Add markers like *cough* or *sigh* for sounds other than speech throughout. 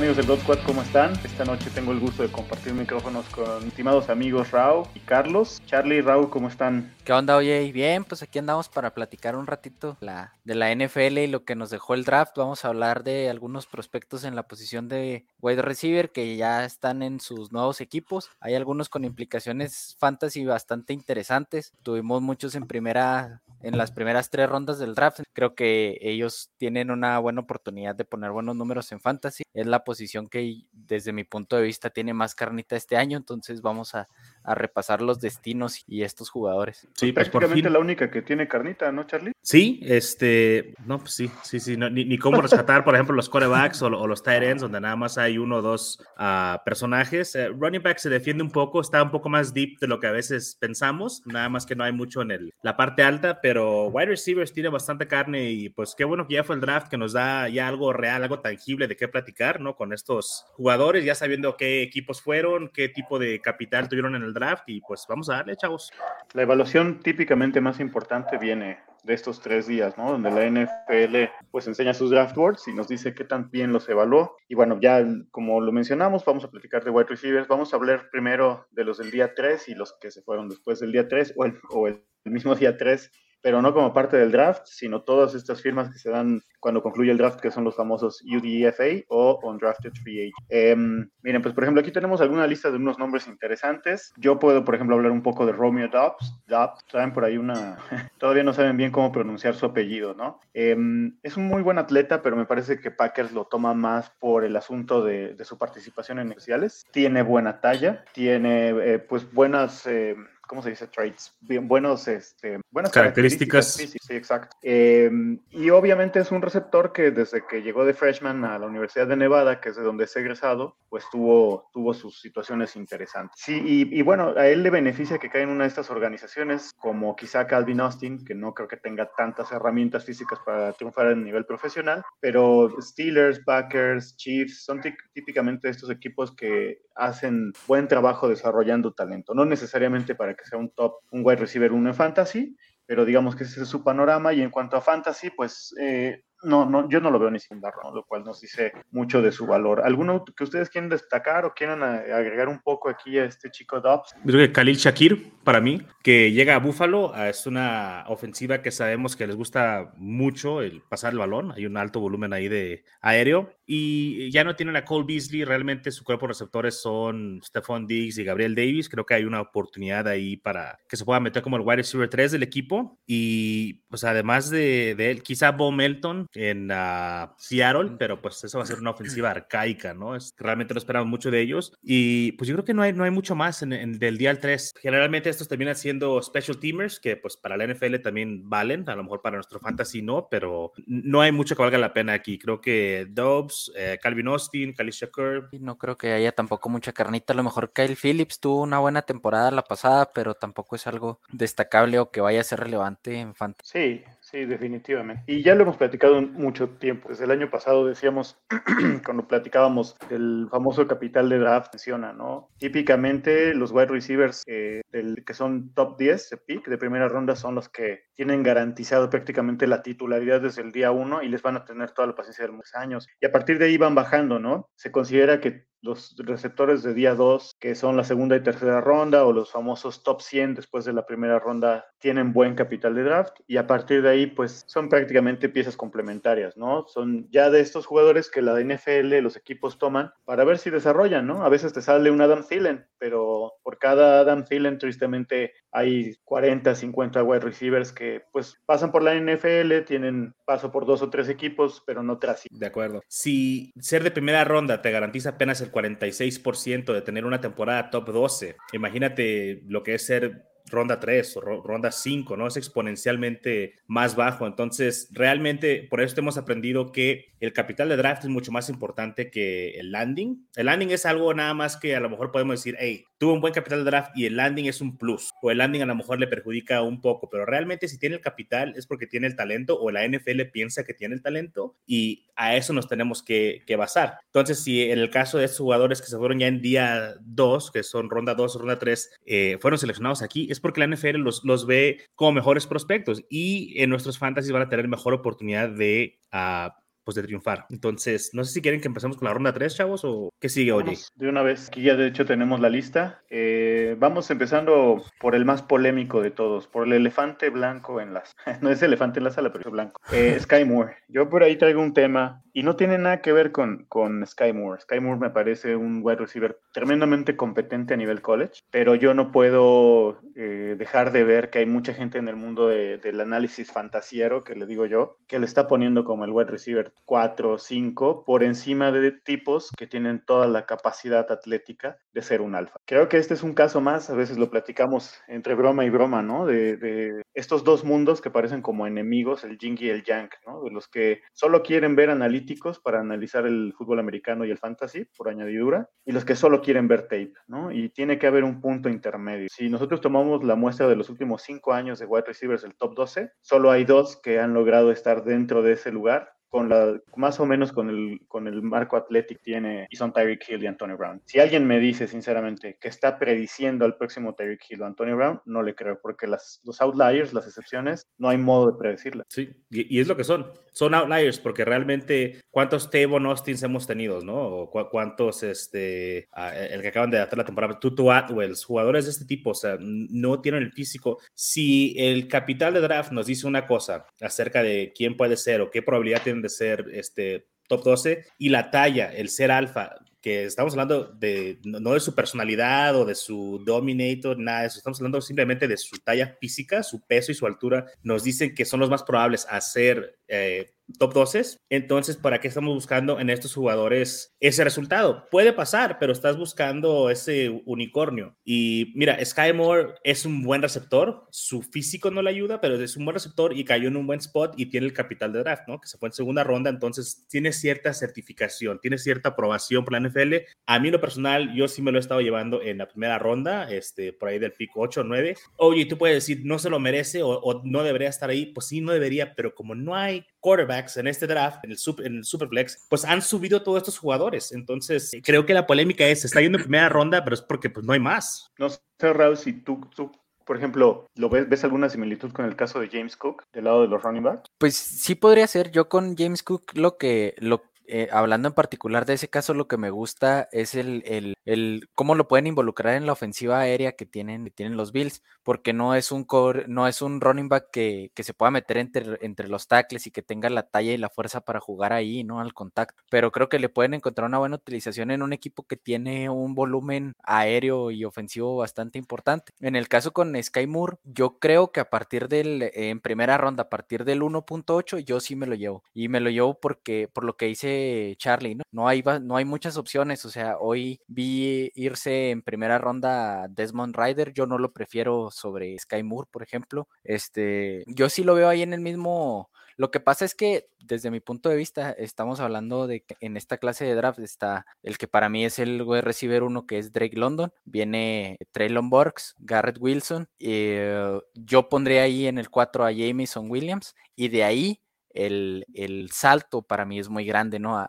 Amigos del Dot Squad, ¿cómo están? Esta noche tengo el gusto de compartir micrófonos con estimados amigos Rao y Carlos. Charlie y Rao, ¿cómo están? ¿Qué onda, oye? Bien, pues aquí andamos para platicar un ratito de la NFL y lo que nos dejó el draft. Vamos a hablar de algunos prospectos en la posición de wide receiver que ya están en sus nuevos equipos. Hay algunos con implicaciones fantasy bastante interesantes. Tuvimos muchos en primera en las primeras tres rondas del draft. Creo que ellos tienen una buena oportunidad de poner buenos números en fantasy. Es la posición que desde mi punto de vista tiene más carnita este año, entonces vamos a, a repasar los destinos y estos jugadores. Sí, pues prácticamente la única que tiene carnita, ¿no, Charlie? Sí, este, no, pues sí, sí, sí, ni, ni, cómo rescatar, por ejemplo, los corebacks o, o, los tight ends, donde nada más hay uno o dos uh, personajes. Uh, running back se defiende un poco, está un poco más deep de lo que a veces pensamos, nada más que no hay mucho en el, la parte alta, pero wide receivers tiene bastante carne y pues qué bueno que ya fue el draft que nos da ya algo real, algo tangible de qué platicar, ¿no? Con estos jugadores, ya sabiendo qué equipos fueron, qué tipo de capital tuvieron en el draft y pues vamos a darle, chavos. La evaluación típicamente más importante viene de estos tres días, ¿no? Donde la NFL pues enseña sus draft boards y nos dice qué tan bien los evaluó. Y bueno, ya como lo mencionamos, vamos a platicar de wide receivers. Vamos a hablar primero de los del día 3 y los que se fueron después del día 3 o el, o el mismo día 3 pero no como parte del draft, sino todas estas firmas que se dan cuando concluye el draft, que son los famosos UDFA o Undrafted Free Agent. Eh, miren, pues por ejemplo, aquí tenemos alguna lista de unos nombres interesantes. Yo puedo, por ejemplo, hablar un poco de Romeo Dobbs. Dobbs, traen por ahí una... *laughs* Todavía no saben bien cómo pronunciar su apellido, ¿no? Eh, es un muy buen atleta, pero me parece que Packers lo toma más por el asunto de, de su participación en especiales. Tiene buena talla, tiene eh, pues buenas eh, ¿cómo se dice? Traits, bien, buenos, este, buenas características. características sí, exacto. Eh, y obviamente es un receptor que desde que llegó de freshman a la Universidad de Nevada, que es de donde es egresado, pues tuvo, tuvo sus situaciones interesantes. Sí, y, y, bueno, a él le beneficia que caiga en una de estas organizaciones como quizá Calvin Austin, que no creo que tenga tantas herramientas físicas para triunfar a nivel profesional, pero Steelers, Packers, Chiefs, son típicamente estos equipos que hacen buen trabajo desarrollando talento, no necesariamente para que sea un top, un wide receiver uno en fantasy, pero digamos que ese es su panorama y en cuanto a fantasy, pues eh, no, no, yo no lo veo ni sin darlo, lo cual nos dice mucho de su valor. ¿Alguno que ustedes quieren destacar o quieran agregar un poco aquí a este chico Dobbs? Creo que Khalil Shakir, para mí, que llega a Buffalo, es una ofensiva que sabemos que les gusta mucho el pasar el balón, hay un alto volumen ahí de aéreo, y ya no tienen a Cole Beasley, realmente su cuerpo receptores son Stephon Diggs y Gabriel Davis, creo que hay una oportunidad ahí para que se pueda meter como el wide receiver 3 del equipo, y pues además de, de él, quizá Bo Melton, en uh, Seattle, pero pues eso va a ser una ofensiva *clears throat* arcaica, ¿no? Es, realmente no esperamos mucho de ellos. Y pues yo creo que no hay, no hay mucho más en, en, del día al 3. Generalmente estos terminan siendo special teamers, que pues para la NFL también valen, a lo mejor para nuestro fantasy no, pero no hay mucho que valga la pena aquí. Creo que Dobbs, eh, Calvin Austin, Kalisha Kerr. No creo que haya tampoco mucha carnita. A lo mejor Kyle Phillips tuvo una buena temporada la pasada, pero tampoco es algo destacable o que vaya a ser relevante en fantasy. Sí, Sí, definitivamente. Y ya lo hemos platicado mucho tiempo. Desde el año pasado decíamos, *clears throat* cuando platicábamos del famoso capital de draft, menciona, ¿no? Típicamente los wide receivers eh, que son top 10 de pick de primera ronda son los que tienen garantizado prácticamente la titularidad desde el día 1 y les van a tener toda la paciencia de los años. Y a partir de ahí van bajando, ¿no? Se considera que los receptores de día 2, que son la segunda y tercera ronda, o los famosos top 100 después de la primera ronda, tienen buen capital de draft y a partir de ahí, pues son prácticamente piezas complementarias, ¿no? Son ya de estos jugadores que la NFL, los equipos toman para ver si desarrollan, ¿no? A veces te sale un Adam Thielen, pero por cada Adam Thielen, tristemente, hay 40, 50 wide receivers que pues pasan por la NFL, tienen paso por dos o tres equipos, pero no tras. De acuerdo. Si ser de primera ronda te garantiza apenas el 46% de tener una temporada top 12, imagínate lo que es ser ronda 3 o ronda 5, ¿no? Es exponencialmente más bajo. Entonces, realmente, por eso hemos aprendido que el capital de draft es mucho más importante que el landing. El landing es algo nada más que a lo mejor podemos decir, hey, tuvo un buen capital de draft y el landing es un plus. O el landing a lo mejor le perjudica un poco, pero realmente si tiene el capital es porque tiene el talento o la NFL piensa que tiene el talento y a eso nos tenemos que, que basar. Entonces, si en el caso de estos jugadores que se fueron ya en día 2, que son ronda 2 o ronda 3, eh, fueron seleccionados aquí, es porque la NFL los, los ve como mejores prospectos y en nuestros fantasies van a tener mejor oportunidad de uh, pues, de triunfar. Entonces, no sé si quieren que empecemos con la ronda 3, chavos, o qué sigue, hoy. De una vez, aquí ya de hecho tenemos la lista. Eh, vamos empezando por el más polémico de todos, por el elefante blanco en las... *laughs* no es elefante en la sala, pero es blanco. Eh, *laughs* Sky Moore. Yo por ahí traigo un tema y no tiene nada que ver con, con Sky Moore. Sky Moore me parece un wide receiver tremendamente competente a nivel college, pero yo no puedo eh, dejar de ver que hay mucha gente en el mundo del análisis fantasiero, que le digo yo, que le está poniendo como el wide receiver 4 o 5 por encima de tipos que tienen toda la capacidad atlética de ser un alfa. Creo que este es un caso más, a veces lo platicamos entre broma y broma, ¿no? De, estos dos mundos que parecen como enemigos, el Jing y el Yang, ¿no? De los que solo quieren ver analíticos para analizar el fútbol americano y el fantasy, por añadidura, y los que solo quieren ver tape, ¿no? Y tiene que haber un punto intermedio. Si nosotros tomamos la muestra de los últimos cinco años de wide receivers del top 12, solo hay dos que han logrado estar dentro de ese lugar con la, más o menos con el, con el marco Athletic tiene, y son Tyreek Hill y Antonio Brown. Si alguien me dice, sinceramente, que está prediciendo al próximo Tyreek Hill o Antonio Brown, no le creo, porque las, los outliers, las excepciones, no hay modo de predecirlas. Sí, y, es lo que son. Son outliers, porque realmente, ¿cuántos Tavon Austins hemos tenido, no? O cuántos, este, el que acaban de hacer la temporada, Tutu Atwells, jugadores de este tipo, o sea, no tienen el físico. Si el capital de draft nos dice una cosa acerca de quién puede ser o qué probabilidad tiene de ser este top 12 y la talla, el ser alfa, que estamos hablando de no de su personalidad o de su dominator, nada de eso, estamos hablando simplemente de su talla física, su peso y su altura, nos dicen que son los más probables a ser eh, top 12. Entonces, ¿para qué estamos buscando en estos jugadores ese resultado? Puede pasar, pero estás buscando ese unicornio. Y mira, Sky Moore es un buen receptor, su físico no le ayuda, pero es un buen receptor y cayó en un buen spot y tiene el capital de draft, ¿no? Que se fue en segunda ronda, entonces tiene cierta certificación, tiene cierta aprobación por la NFL. A mí, lo personal, yo sí me lo he estado llevando en la primera ronda, este, por ahí del pico 8 o 9. Oye, tú puedes decir, no se lo merece o, o no debería estar ahí. Pues sí, no debería, pero como no hay quarterbacks en este draft, en el, super, en el Superflex, pues han subido todos estos jugadores. Entonces, creo que la polémica es, está yendo en primera ronda, pero es porque pues no hay más. No sé, Raúl, si tú, tú por ejemplo, ¿lo ves, ves alguna similitud con el caso de James Cook del lado de los running backs? Pues sí podría ser. Yo con James Cook lo que, lo, eh, hablando en particular de ese caso, lo que me gusta es el, el, el, cómo lo pueden involucrar en la ofensiva aérea que tienen, tienen los Bills, porque no es un core, no es un running back que, que, se pueda meter entre, entre los tackles y que tenga la talla y la fuerza para jugar ahí, ¿no? Al contacto. Pero creo que le pueden encontrar una buena utilización en un equipo que tiene un volumen aéreo y ofensivo bastante importante. En el caso con Sky Moore, yo creo que a partir del, en primera ronda, a partir del 1.8, yo sí me lo llevo. Y me lo llevo porque, por lo que hice Charlie, ¿no? Hay, no hay muchas opciones, o sea, hoy vi irse en primera ronda Desmond Ryder, yo no lo prefiero sobre Sky Moore, por ejemplo. Este, yo sí lo veo ahí en el mismo. Lo que pasa es que desde mi punto de vista estamos hablando de que en esta clase de draft está el que para mí es el wide receiver uno que es Drake London, viene Traylon Burks, Garrett Wilson, eh, yo pondría ahí en el 4 a Jameson Williams y de ahí el, el, salto para mí es muy grande, ¿no? A,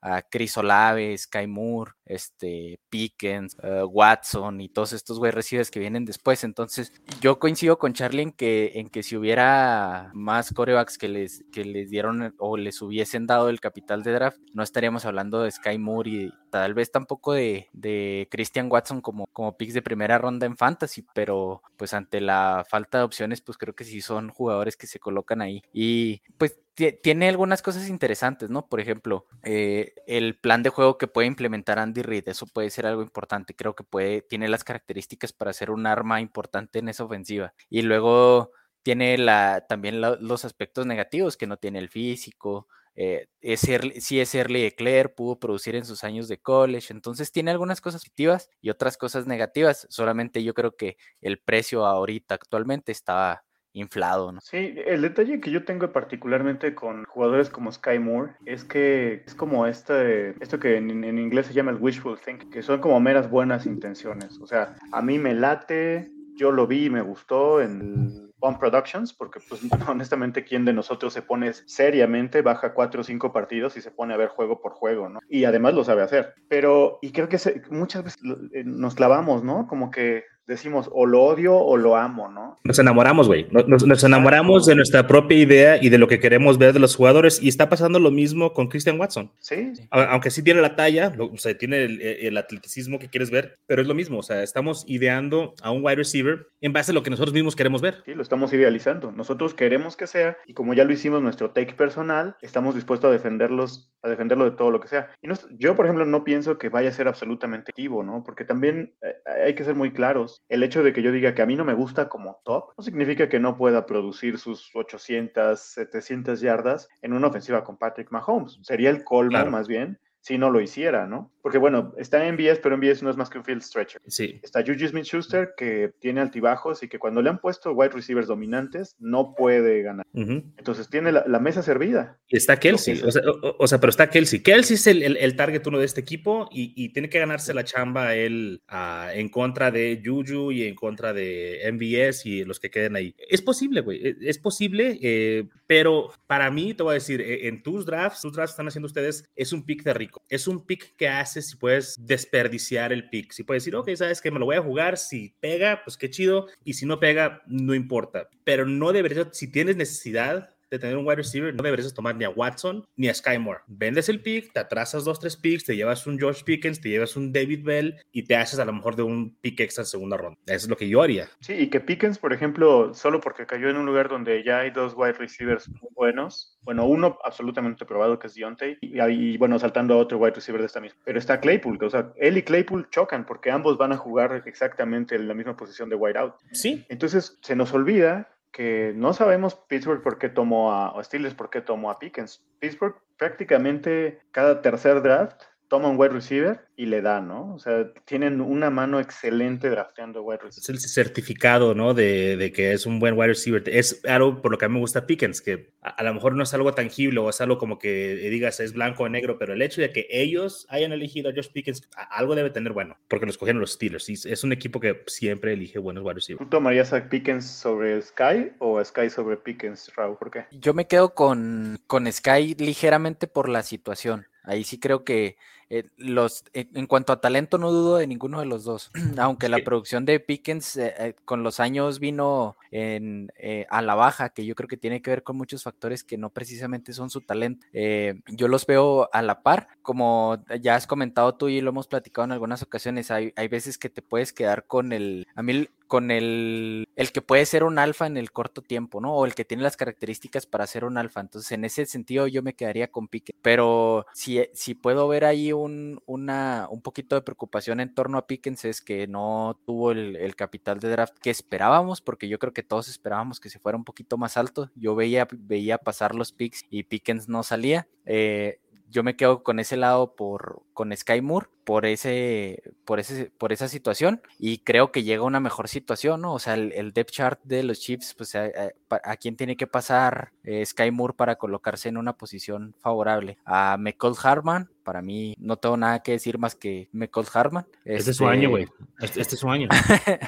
a, Chris Olave, Sky Moore, este, Pickens, uh, Watson y todos estos güey receivers que vienen después. Entonces, yo coincido con Charlie en que, en que si hubiera más corebacks que les, que les dieron o les hubiesen dado el capital de draft, no estaríamos hablando de Sky Moore y tal vez tampoco de, de Christian Watson como, como picks de primera ronda en fantasy, pero pues ante la falta de opciones, pues creo que sí son jugadores que se colocan ahí. Y pues tiene algunas cosas interesantes, ¿no? Por ejemplo, eh, el plan de juego que puede implementar Andy Reid, eso puede ser algo importante. Creo que puede, tiene las características para ser un arma importante en esa ofensiva. Y luego tiene la, también los aspectos negativos, que no tiene el físico. Eh, es sí es Early Eclair, pudo producir en sus años de college, entonces tiene algunas cosas positivas y otras cosas negativas. Solamente yo creo que el precio ahorita actualmente está inflado. ¿no? Sí, el detalle que yo tengo particularmente con jugadores como Sky Moore es que es como este, esto que en, en inglés se llama el wishful thinking, que son como meras buenas intenciones. O sea, a mí me late, yo lo vi y me gustó en el One Productions, porque pues *laughs* honestamente, ¿quién de nosotros se pone seriamente, baja cuatro o cinco partidos y se pone a ver juego por juego, ¿no? Y además lo sabe hacer. Pero, y creo que muchas veces eh, nos clavamos, ¿no? Como que decimos o lo odio o lo amo, ¿no? Nos enamoramos, güey. Nos, enamoramos de nuestra propia idea y de lo que queremos ver de los jugadores y está pasando lo mismo con Christian Watson. Sí. Aunque sí tiene la talla, o sea, tiene el, el, atleticismo que quieres ver, pero es lo mismo, o sea, estamos ideando a un wide receiver en base a lo que nosotros mismos queremos ver. Sí, lo estamos idealizando. Nosotros queremos que sea y como ya lo hicimos nuestro take personal, estamos dispuestos a defenderlos, a defenderlo de todo lo que sea. Y yo, por ejemplo, no pienso que vaya a ser absolutamente activo, ¿no? Porque también eh, hay que ser muy claros. El hecho de que yo diga que a mí no me gusta como top, no significa que no pueda producir sus 800, 700 yardas en una ofensiva con Patrick Mahomes. Sería el colmo, más bien, si no lo hiciera, ¿no? Porque bueno, está en MBS, pero MBS no es más que un field stretcher. Sí. Está Juju Smith-Schuster, que tiene altibajos y que cuando le han puesto wide receivers dominantes, no puede ganar. Entonces tiene la, mesa servida. Y está Kelsey, o sea, pero está Kelsey. Kelsey es el, el, target uno de este equipo y, tiene que ganarse la chamba él ah, en contra de Juju y en contra de MBS y los que queden ahí. Es posible, güey, e, es posible, eh, pero para mí, te voy a decir, e, en tus drafts, tus drafts están haciendo ustedes, es un pick de rico es un pick que si puedes desperdiciar el pick. Si puedes decir, ok, sabes que me lo voy a jugar, si pega, pues qué chido, y si no pega, no importa. Pero no deberías, si tienes necesidad de tener un wide receiver, no deberías tomar ni a Watson ni a Sky Moore. Vendes el pick, te atrasas dos, tres picks, te llevas un George Pickens, te llevas un David Bell y te haces a lo mejor de un pick extra en segunda ronda. Eso es lo que yo haría. Sí, y que Pickens, por ejemplo, solo porque cayó en un lugar donde ya hay dos wide receivers muy buenos, bueno, uno absolutamente probado que es Deontay, y, y bueno, saltando a otro wide receiver de esta misma. Pero está Claypool, o sea, él y Claypool chocan porque ambos van a jugar exactamente en la misma posición de wide out. Sí. Entonces, se nos olvida que no sabemos Pittsburgh por qué tomó a, o Steelers por qué tomó a Pickens. Pittsburgh prácticamente cada tercer draft toma un wide receiver y le da, ¿no? O sea, tienen una mano excelente drafteando wide receiver. Es el certificado, ¿no? De, que es un buen wide receiver. Es algo por lo que a mí me gusta Pickens, que a, lo mejor no es algo tangible o es algo como que digas es blanco o negro, pero el hecho de que ellos hayan elegido a Josh Pickens, algo debe tener bueno, porque lo escogieron los Steelers. Y es un equipo que siempre elige buenos wide receivers. ¿Tú tomarías a Pickens sobre Sky o a Sky sobre Pickens, Raúl? ¿Por qué? Yo me quedo con, con Sky ligeramente por la situación. Ahí sí creo que eh, los, eh, en cuanto a talento, no dudo de ninguno de los dos. *clears throat* Aunque la producción de Pickens eh, con los años vino en, a la baja, que yo creo que tiene que ver con muchos factores que no precisamente son su talento. yo los veo a la par, como ya has comentado tú y lo hemos platicado en algunas ocasiones. Hay, hay veces que te puedes quedar con el. A mí con el, el que puede ser un alfa en el corto tiempo, ¿no? O el que tiene las características para ser un alfa. Entonces, en ese sentido, yo me quedaría con Pickens. Pero si, si puedo ver ahí un, una, un poquito de preocupación en torno a Pickens, es que no tuvo el, capital de draft que esperábamos, porque yo creo que todos esperábamos que se fuera un poquito más alto. Yo veía, veía pasar los picks y Pickens no salía. Eh, yo me quedo con ese lado por con Sky Moore por ese por ese por esa situación y creo que llega una mejor situación, ¿no? O sea, el, depth chart de los Chiefs, pues a, quién tiene que pasar eh, Sky Moore para colocarse en una posición favorable. A McCall Harman, para mí no tengo nada que decir más que McCall Harman. Este, es su año, güey. Este, este, es su año.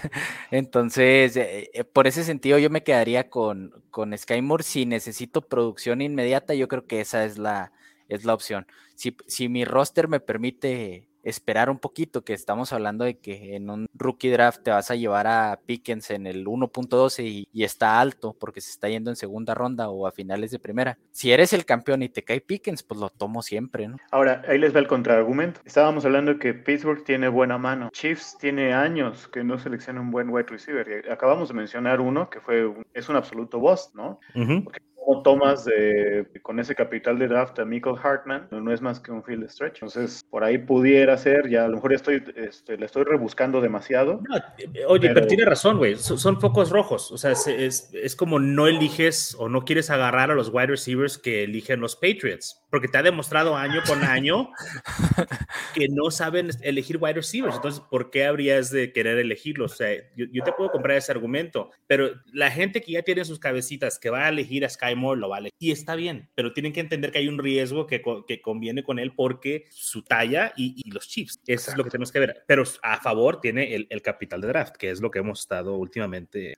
*laughs* Entonces, eh, eh, por ese sentido, yo me quedaría con, con Sky Moore. Si necesito producción inmediata, yo creo que esa es la es la opción. Si, si mi roster me permite esperar un poquito, que estamos hablando de que en un rookie draft te vas a llevar a Pickens en el 1.12 y, está alto porque se está yendo en segunda ronda o a finales de primera. Si eres el campeón y te cae Pickens, pues lo tomo siempre, ¿no? Ahora, ahí les va el contraargumento. Estábamos hablando que Pittsburgh tiene buena mano. Chiefs tiene años que no selecciona un buen wide receiver. acabamos de mencionar uno que fue es un absoluto boss, ¿no? ¿Cómo tomas de, con ese capital de draft a Michael Hartman? No, es más que un field stretch. Entonces, por ahí pudiera ser, ya a lo mejor estoy, este, le estoy rebuscando demasiado. oye, pero, tiene razón, güey. Son, focos rojos. O sea, es, es, como no eliges o no quieres agarrar a los wide receivers que eligen los Patriots. Porque te ha demostrado año con año *laughs* que no saben elegir wide receivers. Entonces, ¿por qué habrías de querer elegirlos? O sea, yo, yo te puedo comprar ese argumento, pero la gente que ya tiene sus cabecitas que va a elegir a Sky lo vale. Y está bien, pero tienen que entender que hay un riesgo que, que conviene con él porque su talla y, los chips. Eso es lo que tenemos que ver. Pero a favor tiene el, capital de draft, que es lo que hemos estado últimamente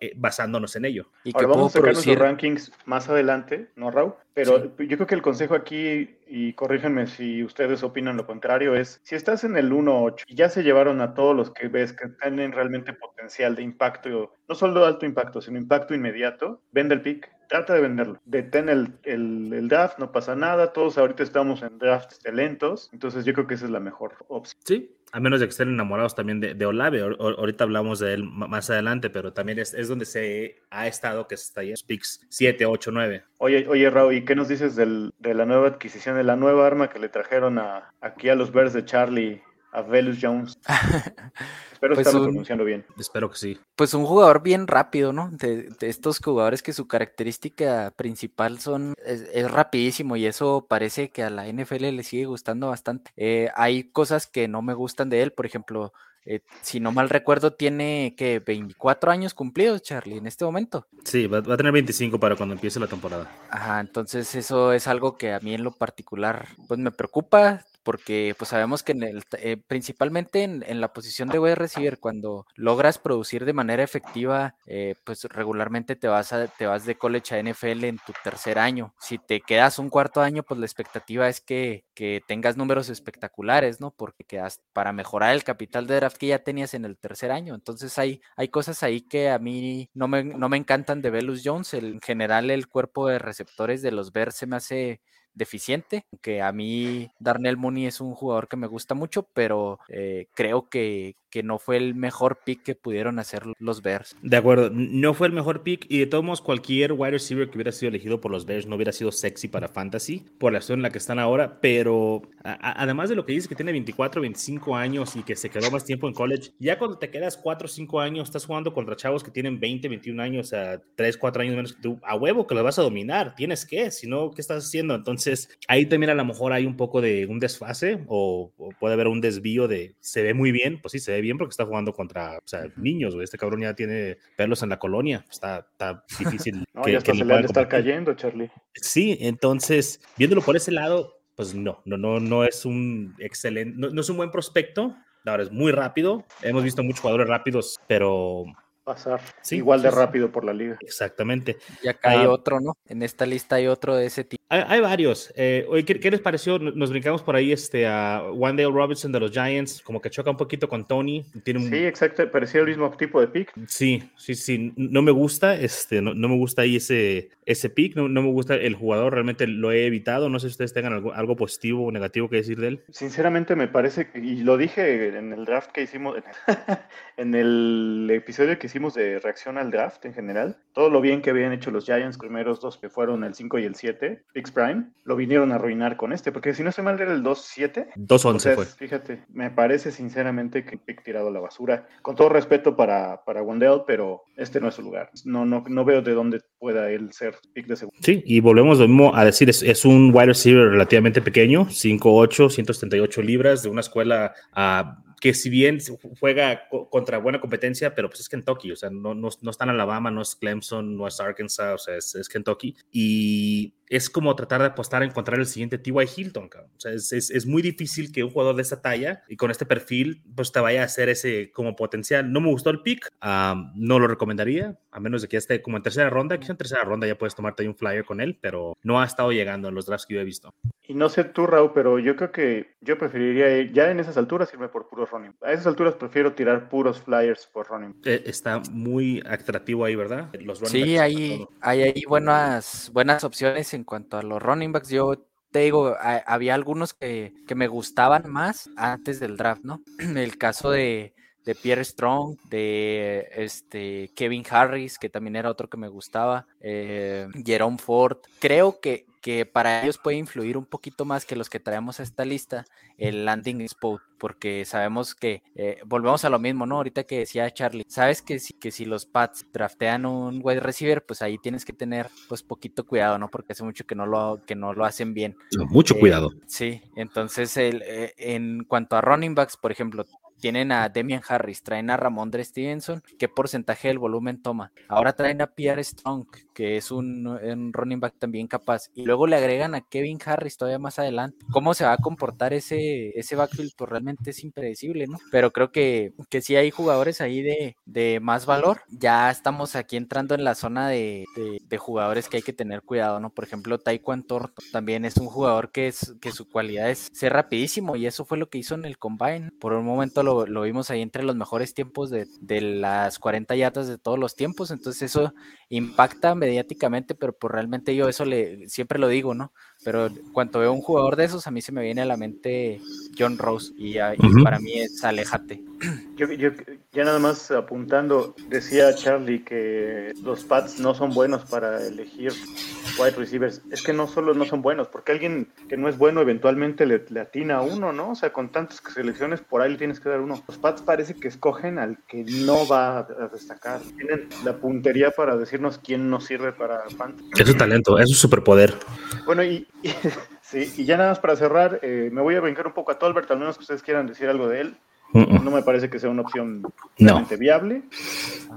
eh, basándonos en ello. Y Ahora que vamos a sacar nuestros rankings más adelante, ¿no, Raúl? Pero yo creo que el consejo aquí, y corríjanme si ustedes opinan lo contrario, es si estás en el 1-8 y ya se llevaron a todos los que ves que tienen realmente potencial de impacto, no solo de alto impacto, sino impacto inmediato, vende el pick trata de venderlo. Detén el, el, draft, no pasa nada. Todos ahorita estamos en drafts lentos. Entonces yo creo que esa es la mejor opción. Sí, a menos de que estén enamorados también de, de Olave. ahorita hablamos de él más adelante, pero también es, es donde se ha estado que está ahí en Speaks 7, 8, 9. Oye, oye, Raúl, ¿y qué nos dices del, de la nueva adquisición, de la nueva arma que le trajeron a, aquí a los Bears de Charlie a Velus Jones. *laughs* Espero pues estarlo pronunciando bien. Espero que sí. Pues un jugador bien rápido, ¿no? De, estos jugadores que su característica principal son es, rapidísimo y eso parece que a la NFL le sigue gustando bastante. Eh, hay cosas que no me gustan de él, por ejemplo, eh, si no mal recuerdo, tiene que 24 años cumplidos, Charlie, en este momento. Sí, va, va, a tener 25 para cuando empiece la temporada. Ajá, entonces eso es algo que a mí en lo particular pues me preocupa porque pues sabemos que en el, eh, principalmente en, la posición de wide receiver, cuando logras producir de manera efectiva, eh, pues regularmente te vas, a, te vas de college a NFL en tu tercer año. Si te quedas un cuarto año, pues la expectativa es que, que tengas números espectaculares, ¿no? Porque quedas para mejorar el capital de draft que ya tenías en el tercer año. Entonces hay, hay cosas ahí que a mí no me, no me encantan de Velus Jones. en general el cuerpo de receptores de los Bears se me hace deficiente, que a mí Darnell Mooney es un jugador que me gusta mucho, pero eh, creo que, que no fue el mejor pick que pudieron hacer los Bears. De acuerdo, no fue el mejor pick y de todos modos cualquier wide receiver que hubiera sido elegido por los Bears no hubiera sido sexy para fantasy por la situación en la que están ahora, pero además de lo que dices que tiene 24, 25 años y que se quedó más tiempo en college, ya cuando te quedas 4 o 5 años estás jugando contra chavos que tienen 20, 21 años, sea, 3, 4 años menos que tú, a huevo que lo vas a dominar, tienes que, si no, ¿qué estás haciendo? Entonces ahí también a lo mejor hay un poco de un desfase o, o puede haber un desvío de se ve muy bien, pues sí, se ve bien porque está jugando contra o sea, niños, Este cabrón ya tiene pelos en la colonia. Está, está difícil. *laughs* no, ya está se le estar cayendo, Charlie. Sí, entonces, viéndolo por ese lado, pues no, no, no, no es un excelente, no, es un buen prospecto. Ahora es muy rápido. Hemos visto muchos jugadores rápidos, pero pasar igual de rápido por la liga. Exactamente. Y acá hay otro, ¿no? En esta lista hay otro de ese tipo. Hay, varios. Eh, ¿qué, les pareció? Nos brincamos por ahí este, a Wandale Robinson de los Giants, como que choca un poquito con Tony. Tiene Sí, exacto, parecía el mismo tipo de pick. Sí, sí, sí. No me gusta, este, no, me gusta ahí ese, ese pick, no, me gusta el jugador, realmente lo he evitado. No sé si ustedes tengan algo, algo positivo o negativo que decir de él. Sinceramente me parece, y lo dije en el draft que hicimos, *laughs* en el episodio que hicimos de reacción al draft en general, todo lo bien que habían hecho los Giants, primeros dos que fueron el 5 y el 7, Prime, lo vinieron a arruinar con este, porque si no se mal era el 2-7. 2-11 fue. Fíjate, me parece sinceramente que pick tirado a la basura. Con todo respeto para, para Wendell, pero este no es su lugar. No, no, no veo de dónde pueda él ser pick de segundo. Sí, y volvemos lo mismo a decir, es, es un wide receiver relativamente pequeño, 5'8, 178 libras, de una escuela a que si bien juega contra buena competencia, pero pues es Kentucky, o sea, no, no, no está en Alabama, no es Clemson, no es Arkansas, o sea, es, es Kentucky. Y es como tratar de apostar a encontrar el siguiente T.Y. Hilton, O sea, es, es, es, muy difícil que un jugador de esa talla y con este perfil, pues te vaya a hacer ese como potencial. No me gustó el pick, no lo recomendaría, a menos de que ya esté como en tercera ronda. Quizá en tercera ronda ya puedes tomarte ahí un flyer con él, pero no ha estado llegando en los drafts que yo he visto. Y no sé tú, Raúl, pero yo creo que yo preferiría ya en esas alturas irme por puros running. A esas alturas prefiero tirar puros flyers por running. Eh, está muy atractivo ahí, ¿verdad? Los sí, hay, hay ahí buenas, buenas opciones en cuanto a los running backs. Yo te digo, había algunos que, que me gustaban más antes del draft, ¿no? *clears throat* El caso de, de Pierre Strong, de este Kevin Harris, que también era otro que me gustaba, eh, Jerome Ford. Creo que, que para ellos puede influir un poquito más que los que traemos a esta lista el landing spot, porque sabemos que eh, volvemos a lo mismo, ¿no? Ahorita que decía Charlie, sabes que si, que si los Pats draftean un wide receiver, pues ahí tienes que tener pues poquito cuidado, ¿no? Porque hace mucho que no lo, que no lo hacen bien. mucho eh, cuidado. Sí, entonces el, en cuanto a running backs, por ejemplo, tienen a Demian Harris, traen a Ramondre Stevenson, ¿qué porcentaje del volumen toma? Ahora traen a Pierre Strong, que es un, un, running back también capaz, y luego le agregan a Kevin Harris todavía más adelante. ¿Cómo se va a comportar ese, ese backfield? Pues realmente es impredecible, ¿no? Pero creo que, que sí hay jugadores ahí de, de más valor. Ya estamos aquí entrando en la zona de, de, jugadores que hay que tener cuidado, ¿no? Por ejemplo, Taekwondo Torto también es un jugador que, es, que su cualidad es ser rapidísimo y eso fue lo que hizo en el Combine. Por un momento lo, lo vimos ahí entre los mejores tiempos de, de las 40 yatas de todos los tiempos, entonces eso impacta mediáticamente, pero pues realmente yo eso le siempre lo digo, ¿no? Pero cuando veo un jugador de esos, a mí se me viene a la mente John Rose y, para mí es aléjate. *clears throat* Yo, yo, ya nada más apuntando, decía Charlie que los Pats no son buenos para elegir wide receivers. Es que no solo no son buenos, porque alguien que no es bueno eventualmente le, le atina a uno, ¿no? O sea, con tantas selecciones por ahí le tienes que dar uno. Los Pats parece que escogen al que no va a destacar. Tienen la puntería para decirnos quién no sirve para Fantasy. Es su talento, es su superpoder. Bueno, y, *laughs* sí, y ya nada más para cerrar, eh, me voy a brincar un poco a Tolbert, al menos que ustedes quieran decir algo de él. No me parece que sea una opción realmente viable.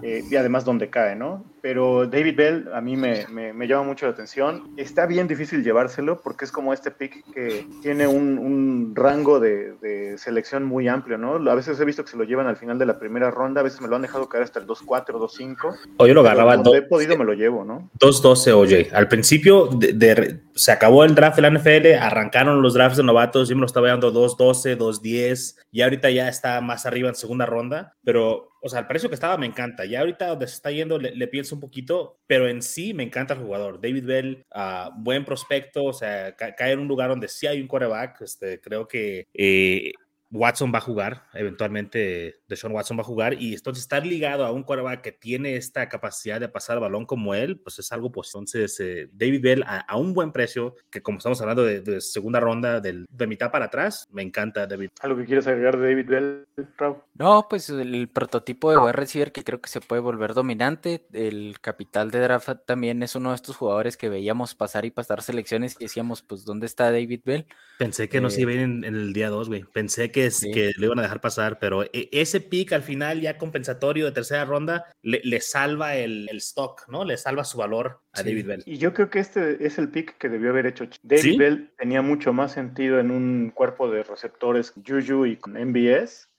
Eh, y además donde cae, ¿no? Pero David Bell a mí me, me, llama mucho la atención. Está bien difícil llevárselo porque es como este pick que tiene un, un rango de, de, selección muy amplio, ¿no? A veces he visto que se lo llevan al final de la primera ronda, a veces me lo han dejado caer hasta el 2-4, 2-5. O yo lo agarraba. Cuando he podido me lo llevo, ¿no? 2-12, oye. Al principio de, de, se acabó el draft de la NFL, arrancaron los drafts de novatos, yo me lo estaba dando 2-12, 2-10 y ahorita ya está más arriba en segunda ronda, pero o sea, el precio que estaba me encanta. Ya ahorita donde se está yendo le, pienso un poquito, pero en sí me encanta el jugador. David Bell, uh, buen prospecto, o sea, cae en un lugar donde sí hay un quarterback. Este, creo que eh, Watson va a jugar, eventualmente Deshaun Watson va a jugar, y entonces estar ligado a un quarterback que tiene esta capacidad de pasar el balón como él, pues es algo pues Entonces, eh, David Bell a, un buen precio, que como estamos hablando de, segunda ronda, de, de, mitad para atrás, me encanta David. ¿Algo que quieres agregar de David Bell, Raúl? No, pues el prototipo de wide receiver que creo que se puede volver dominante, el capital de draft también es uno de estos jugadores que veíamos pasar y pasar selecciones y decíamos, pues, ¿dónde está David Bell? Pensé que no se iba en, en el día 2, güey. Pensé que que, le iban a dejar pasar, pero e, ese pick al final ya compensatorio de tercera ronda le, salva el, stock, ¿no? Le salva su valor a David Bell. Y yo creo que este es el pick que debió haber hecho. David Bell tenía mucho más sentido en un cuerpo de receptores Juju y con MBS.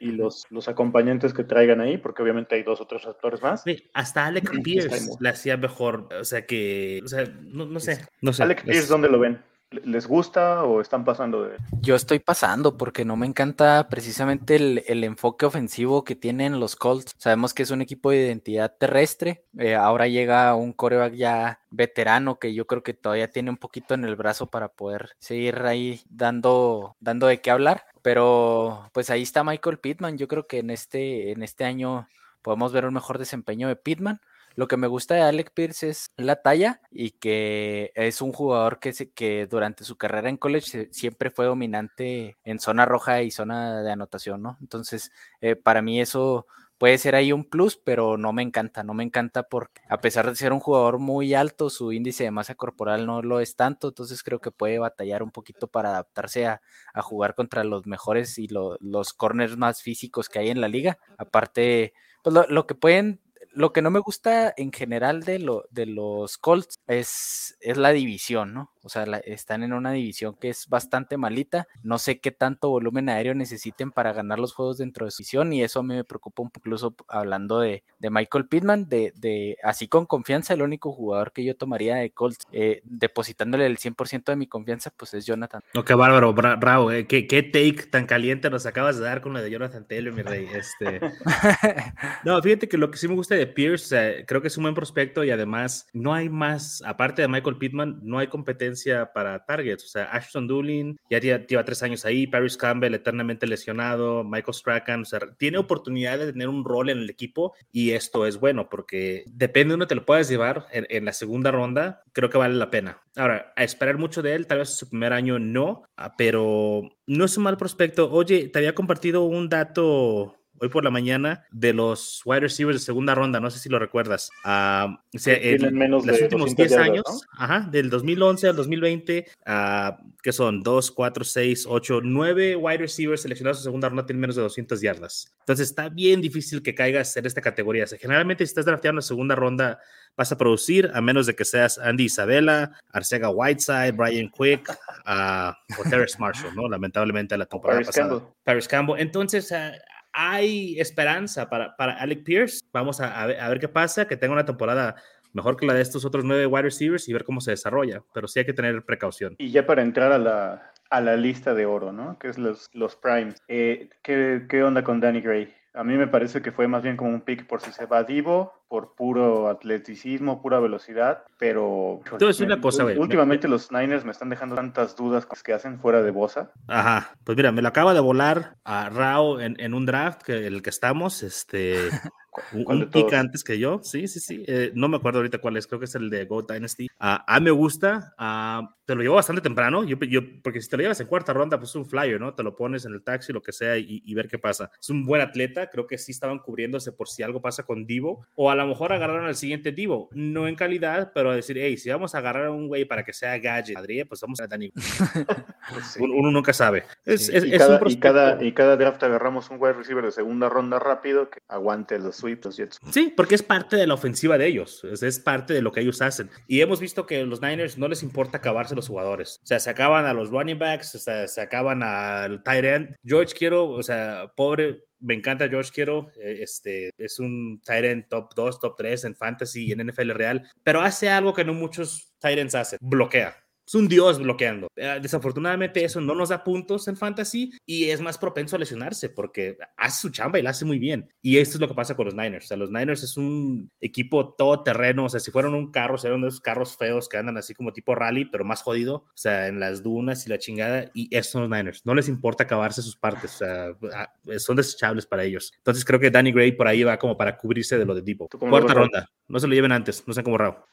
Y los, los acompañantes que traigan ahí, porque obviamente hay dos otros receptores más. hasta Alec *clears throat* Pierce le hacía mejor, o sea que, o sea, no, sé, no sé. Alec Pierce, ¿dónde lo ven? ¿Les gusta o están pasando de...? Yo estoy pasando porque no me encanta precisamente el, enfoque ofensivo que tienen los Colts. Sabemos que es un equipo de identidad terrestre. Eh, ahora llega un coreback ya veterano que yo creo que todavía tiene un poquito en el brazo para poder seguir ahí dando, dando de qué hablar. Pero pues ahí está Michael Pittman. Yo creo que en este, en este año podemos ver un mejor desempeño de Pittman. Lo que me gusta de Alec Pierce es la talla y que es un jugador que, que durante su carrera en college siempre fue dominante en zona roja y zona de anotación, ¿no? Entonces, eh, para mí eso puede ser ahí un plus, pero no me encanta, no me encanta porque a pesar de ser un jugador muy alto, su índice de masa corporal no lo es tanto, entonces creo que puede batallar un poquito para adaptarse a, jugar contra los mejores y los corners más físicos que hay en la liga. Aparte, pues lo que pueden lo que no me gusta en general de, lo, de los Colts es, es la división, ¿no? O sea, están en una división que es bastante malita. No sé qué tanto volumen aéreo necesiten para ganar los juegos dentro de su división y eso a mí me preocupa un poco, incluso hablando de, de Michael Pittman, de, de, así con confianza, el único jugador que yo tomaría de Colts, eh, depositándole el 100% de mi confianza, pues es Jonathan. No, qué bárbaro, bravo, eh, ¿Qué, qué, take tan caliente nos acabas de dar con la de Jonathan Taylor, mi rey. Este... *laughs* no, fíjate que lo que sí me gusta de Pierce, creo que es un buen prospecto y además no hay más, aparte de Michael Pittman, no hay competencia para targets. O sea, Ashton Doolin ya lleva tres años ahí, Paris Campbell eternamente lesionado, Michael Strachan, o sea, tiene oportunidad de tener un rol en el equipo y esto es bueno porque depende de dónde te lo puedas llevar en, la segunda ronda, creo que vale la pena. Ahora, a esperar mucho de él, tal vez su primer año no, ah, pero no es un mal prospecto. Oye, te había compartido un dato hoy por la mañana de los wide receivers de segunda ronda, no sé si lo recuerdas. Uh, o sea, el, menos los de últimos 10 yardas, años, ¿no? ajá, del 2011 al 2020, uh, que son 2, 4, 6, 8, 9 wide receivers seleccionados en segunda ronda tienen menos de 200 yardas. Entonces está bien difícil que caigas en esta categoría. O sea, generalmente si estás drafteando en segunda ronda vas a producir, a menos de que seas Andy Isabella, Arcega Whiteside, Brian Quick uh, o Terrence Marshall, ¿no? Lamentablemente la temporada Paris pasada. Campbell. Paris Campbell. Entonces, uh, hay esperanza para, para Alec Pierce. Vamos a, a, ver, a, ver, qué pasa, que tenga una temporada mejor que la de estos otros nueve wide receivers y ver cómo se desarrolla. Pero sí hay que tener precaución. Y ya para entrar a la, a la lista de oro, ¿no? Que es los, los primes. Eh, ¿qué, ¿Qué onda con Danny Gray? A mí me parece que fue más bien como un pick por si se va Divo, por puro atleticismo, pura velocidad, pero... A decir una cosa, güey. Últimamente los Niners me están dejando tantas dudas que hacen fuera de Bosa. Ajá, pues mira, me lo acaba de volar a Rao en, en un draft, que el que estamos, este... *laughs* un, pick antes que yo, sí, sí, sí. Eh, no me acuerdo ahorita cuál es, creo que es el de Go Dynasty. Uh, a me gusta, uh, te lo llevo bastante temprano, yo, yo, porque si te lo llevas en cuarta ronda, pues es un flyer, ¿no? Te lo pones en el taxi, lo que sea, y, y, ver qué pasa. Es un buen atleta, creo que sí estaban cubriéndose por si algo pasa con Divo, o a lo mejor agarraron al siguiente Divo, no en calidad, pero a decir, hey, si vamos a agarrar a un güey para que sea gadget, Madrid, pues vamos a Dani. *laughs* pues sí. uno, uno, nunca sabe. Es, sí. es, y, es cada, un y, cada, y cada draft agarramos un wide receiver de segunda ronda rápido que aguante los Sí, porque es parte de la ofensiva de ellos, es, es, parte de lo que ellos hacen. Y hemos visto que los Niners no les importa acabarse los jugadores. O sea, se acaban a los running backs, o sea, se acaban al tight end. George quiero, o sea, pobre, me encanta George Kittle, este, es un end top 2, top 3 en fantasy y en NFL real, pero hace algo que no muchos ends hacen, bloquea. Es un dios bloqueando. Uh, desafortunadamente eso no nos da puntos en fantasy y es más propenso a lesionarse porque hace su chamba y la hace muy bien. Y esto es lo que pasa con los Niners. O sea, los Niners es un equipo todoterreno. O sea, si fueran un carro, serían de esos carros feos que andan así como tipo rally, pero más jodido. O sea, en las dunas y la chingada. Y estos son los Niners. No les importa acabarse sus partes. O sea, son desechables para ellos. Entonces creo que Danny Gray por ahí va como para cubrirse de lo de Depot. Cuarta ronda. No se lo lleven antes. No sean como Rao.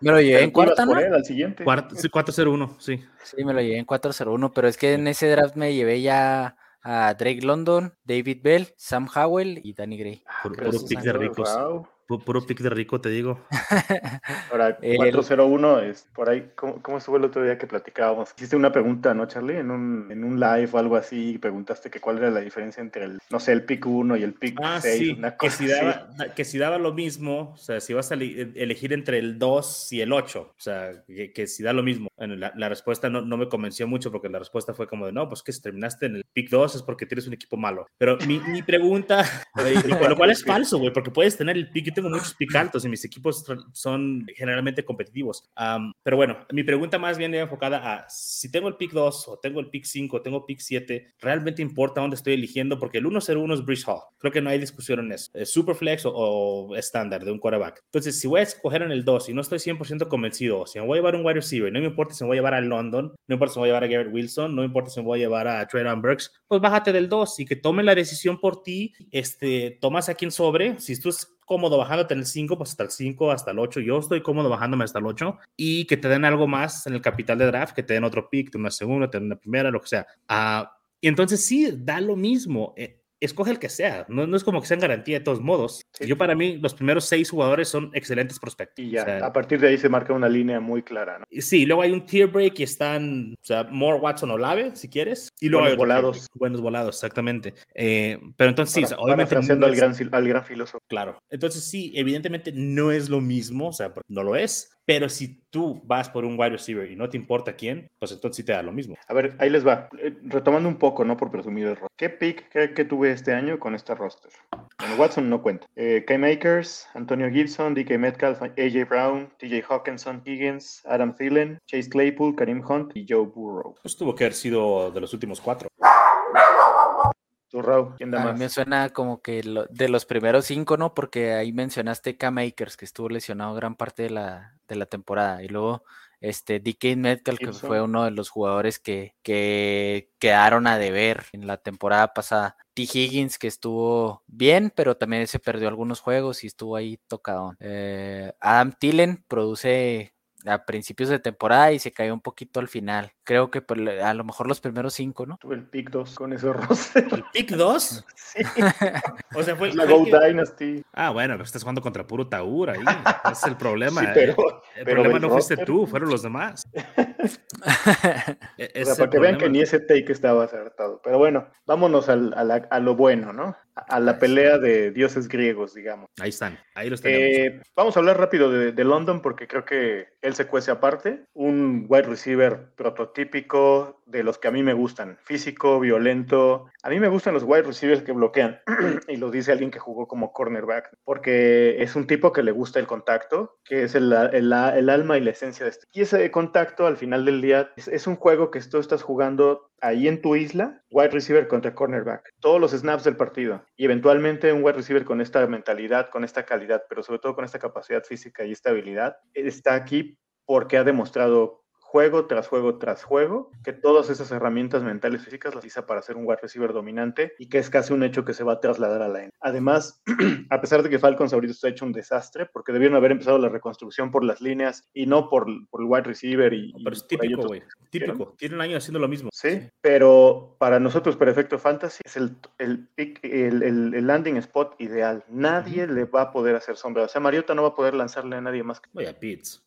Me lo llevé en cuarta, ¿no? Al siguiente. Cuarta, sí, 4-0-1, sí. Sí, me lo llevé en 4-0-1, pero es que en ese draft me llevé ya a Drake London, David Bell, Sam Howell y Danny Gray. Puro, puro pick de ricos. Wow. Puro pick de rico, te digo. Ahora, *laughs* 401 es por ahí. ¿cómo, ¿Cómo, estuvo el otro día que platicábamos? Hiciste una pregunta, ¿no, Charlie? En un, en un live o algo así, preguntaste que cuál era la diferencia entre el, no sé, el pick 1 y el pick ah, 6. Sí. Una que, si daba, que si daba lo mismo, o sea, si vas a elegir entre el 2 y el 8, o sea, que, que si da lo mismo. Bueno, la, la respuesta no, no, me convenció mucho porque la respuesta fue como de, no, pues que si terminaste en el pick 2 es porque tienes un equipo malo. Pero mi, mi pregunta, *laughs* lo cual es falso, güey, porque puedes tener el pick, tengo muchos pick altos y mis equipos son generalmente competitivos. Um, pero bueno, mi pregunta más bien era enfocada a si tengo el pick 2 o tengo el pick 5 o tengo pick 7, ¿realmente importa dónde estoy eligiendo? Porque el 1-0-1 es Bridge Hall. Creo que no hay discusión en eso. ¿Es Superflex o, o estándar de un quarterback? Entonces, si voy a escoger en el 2 y no estoy 100% convencido, si me voy a llevar un wide receiver, no me importa si me voy a llevar a London, no importa si me voy a llevar a Garrett Wilson, no importa si me voy a llevar a Traylon Burks, pues bájate del 2 y que tomen la decisión por ti, este, tomas a quien sobre, si tú cómodo bajándote en el 5, pues hasta el 5, hasta el 8. Yo estoy cómodo bajándome hasta el 8 y que te den algo más en el capital de draft, que te den otro pick, de una segunda, te den una primera, lo que sea. Uh, y entonces sí, da lo mismo. Eh, escoge el que sea, no, no, es como que sea en garantía de todos modos. Sí. Yo para mí los primeros seis jugadores son excelentes prospectos. Y ya, o sea, a partir de ahí se marca una línea muy clara. ¿no? Sí, luego hay un tier break y están, o sea, More Watson o Lave, si quieres. Y luego buenos volados. Buenos volados, exactamente. Eh, pero entonces sí, para, obviamente... Al, gran, al gran filósofo. Claro. Entonces sí, evidentemente no es lo mismo, o sea, no lo es. Pero si tú vas por un wide receiver y no te importa quién, pues entonces sí te da lo mismo. A ver, ahí les va. Eh, retomando un poco, ¿no? Por presumir el roster. ¿Qué pick que, que tuve este año con este roster? Bueno, Watson no cuenta. Eh, K Makers, Antonio Gibson, DK Metcalf, AJ Brown, TJ Hawkinson, Higgins, Adam Thielen, Chase Claypool, Karim Hunt y Joe Burrow. Pues tuvo que haber sido de los últimos cuatro. Tú, Raúl, ¿quién da a más? mí me suena como que lo, de los primeros cinco, ¿no? Porque ahí mencionaste K-Makers, que estuvo lesionado gran parte de la, de la temporada. Y luego este DK Metcalf, que fue uno de los jugadores que, que quedaron a deber en la temporada pasada. T. Higgins, que estuvo bien, pero también se perdió algunos juegos y estuvo ahí tocado. Eh, Adam Tillen produce a principios de temporada y se cayó un poquito al final. Creo que pues, a lo mejor los primeros cinco, ¿no? Tuve el pick 2 con ese roster. ¿El pick 2? *laughs* Sí. O sea, fue el La Gold que- Dynasty. Ah, bueno, pero estás jugando contra puro Taur ahí. Ese *laughs* es el problema. Sí, ¿eh? pero, el pero problema no fuiste roster. tú, fueron los demás. E- *laughs* O sea, para que vean que ni ese take estaba acertado. Pero bueno, vámonos al- a, la- a lo bueno, ¿no? A, la pelea de dioses griegos, digamos. Ahí están, ahí los tenemos. Eh, vamos a hablar rápido de, de London porque creo que él se cuece aparte. Un wide receiver prototípico de los que a mí me gustan. Físico, violento. A mí me gustan los wide receivers que bloquean. *clears throat* y lo dice alguien que jugó como cornerback. Porque es un tipo que le gusta el contacto, que es el, el- el alma y la esencia de este. Y ese contacto al final del día es, es un juego que tú estás jugando ahí en tu isla, wide receiver contra cornerback, todos los snaps del partido y eventualmente un wide receiver con esta mentalidad, con esta calidad, pero sobre todo con esta capacidad física y estabilidad, está aquí porque ha demostrado juego tras juego tras juego, que todas esas herramientas mentales físicas las utiliza para ser un wide receiver dominante y que es casi un hecho que se va a trasladar a la N. Además, *clears throat* a pesar de que Falcons ahorita está hecho un desastre, porque debieron haber empezado la reconstrucción por las líneas y no por, por el wide receiver y, No, pero es típico, otros güey. Típico. Tiene un año haciendo lo mismo. Sí, pero para nosotros, para efecto fantasy, es el, el, pick- el, el- el landing spot ideal. Nadie le va a poder hacer sombra. O sea, Mariota no va a poder lanzarle a nadie más que. Voy a Pitts.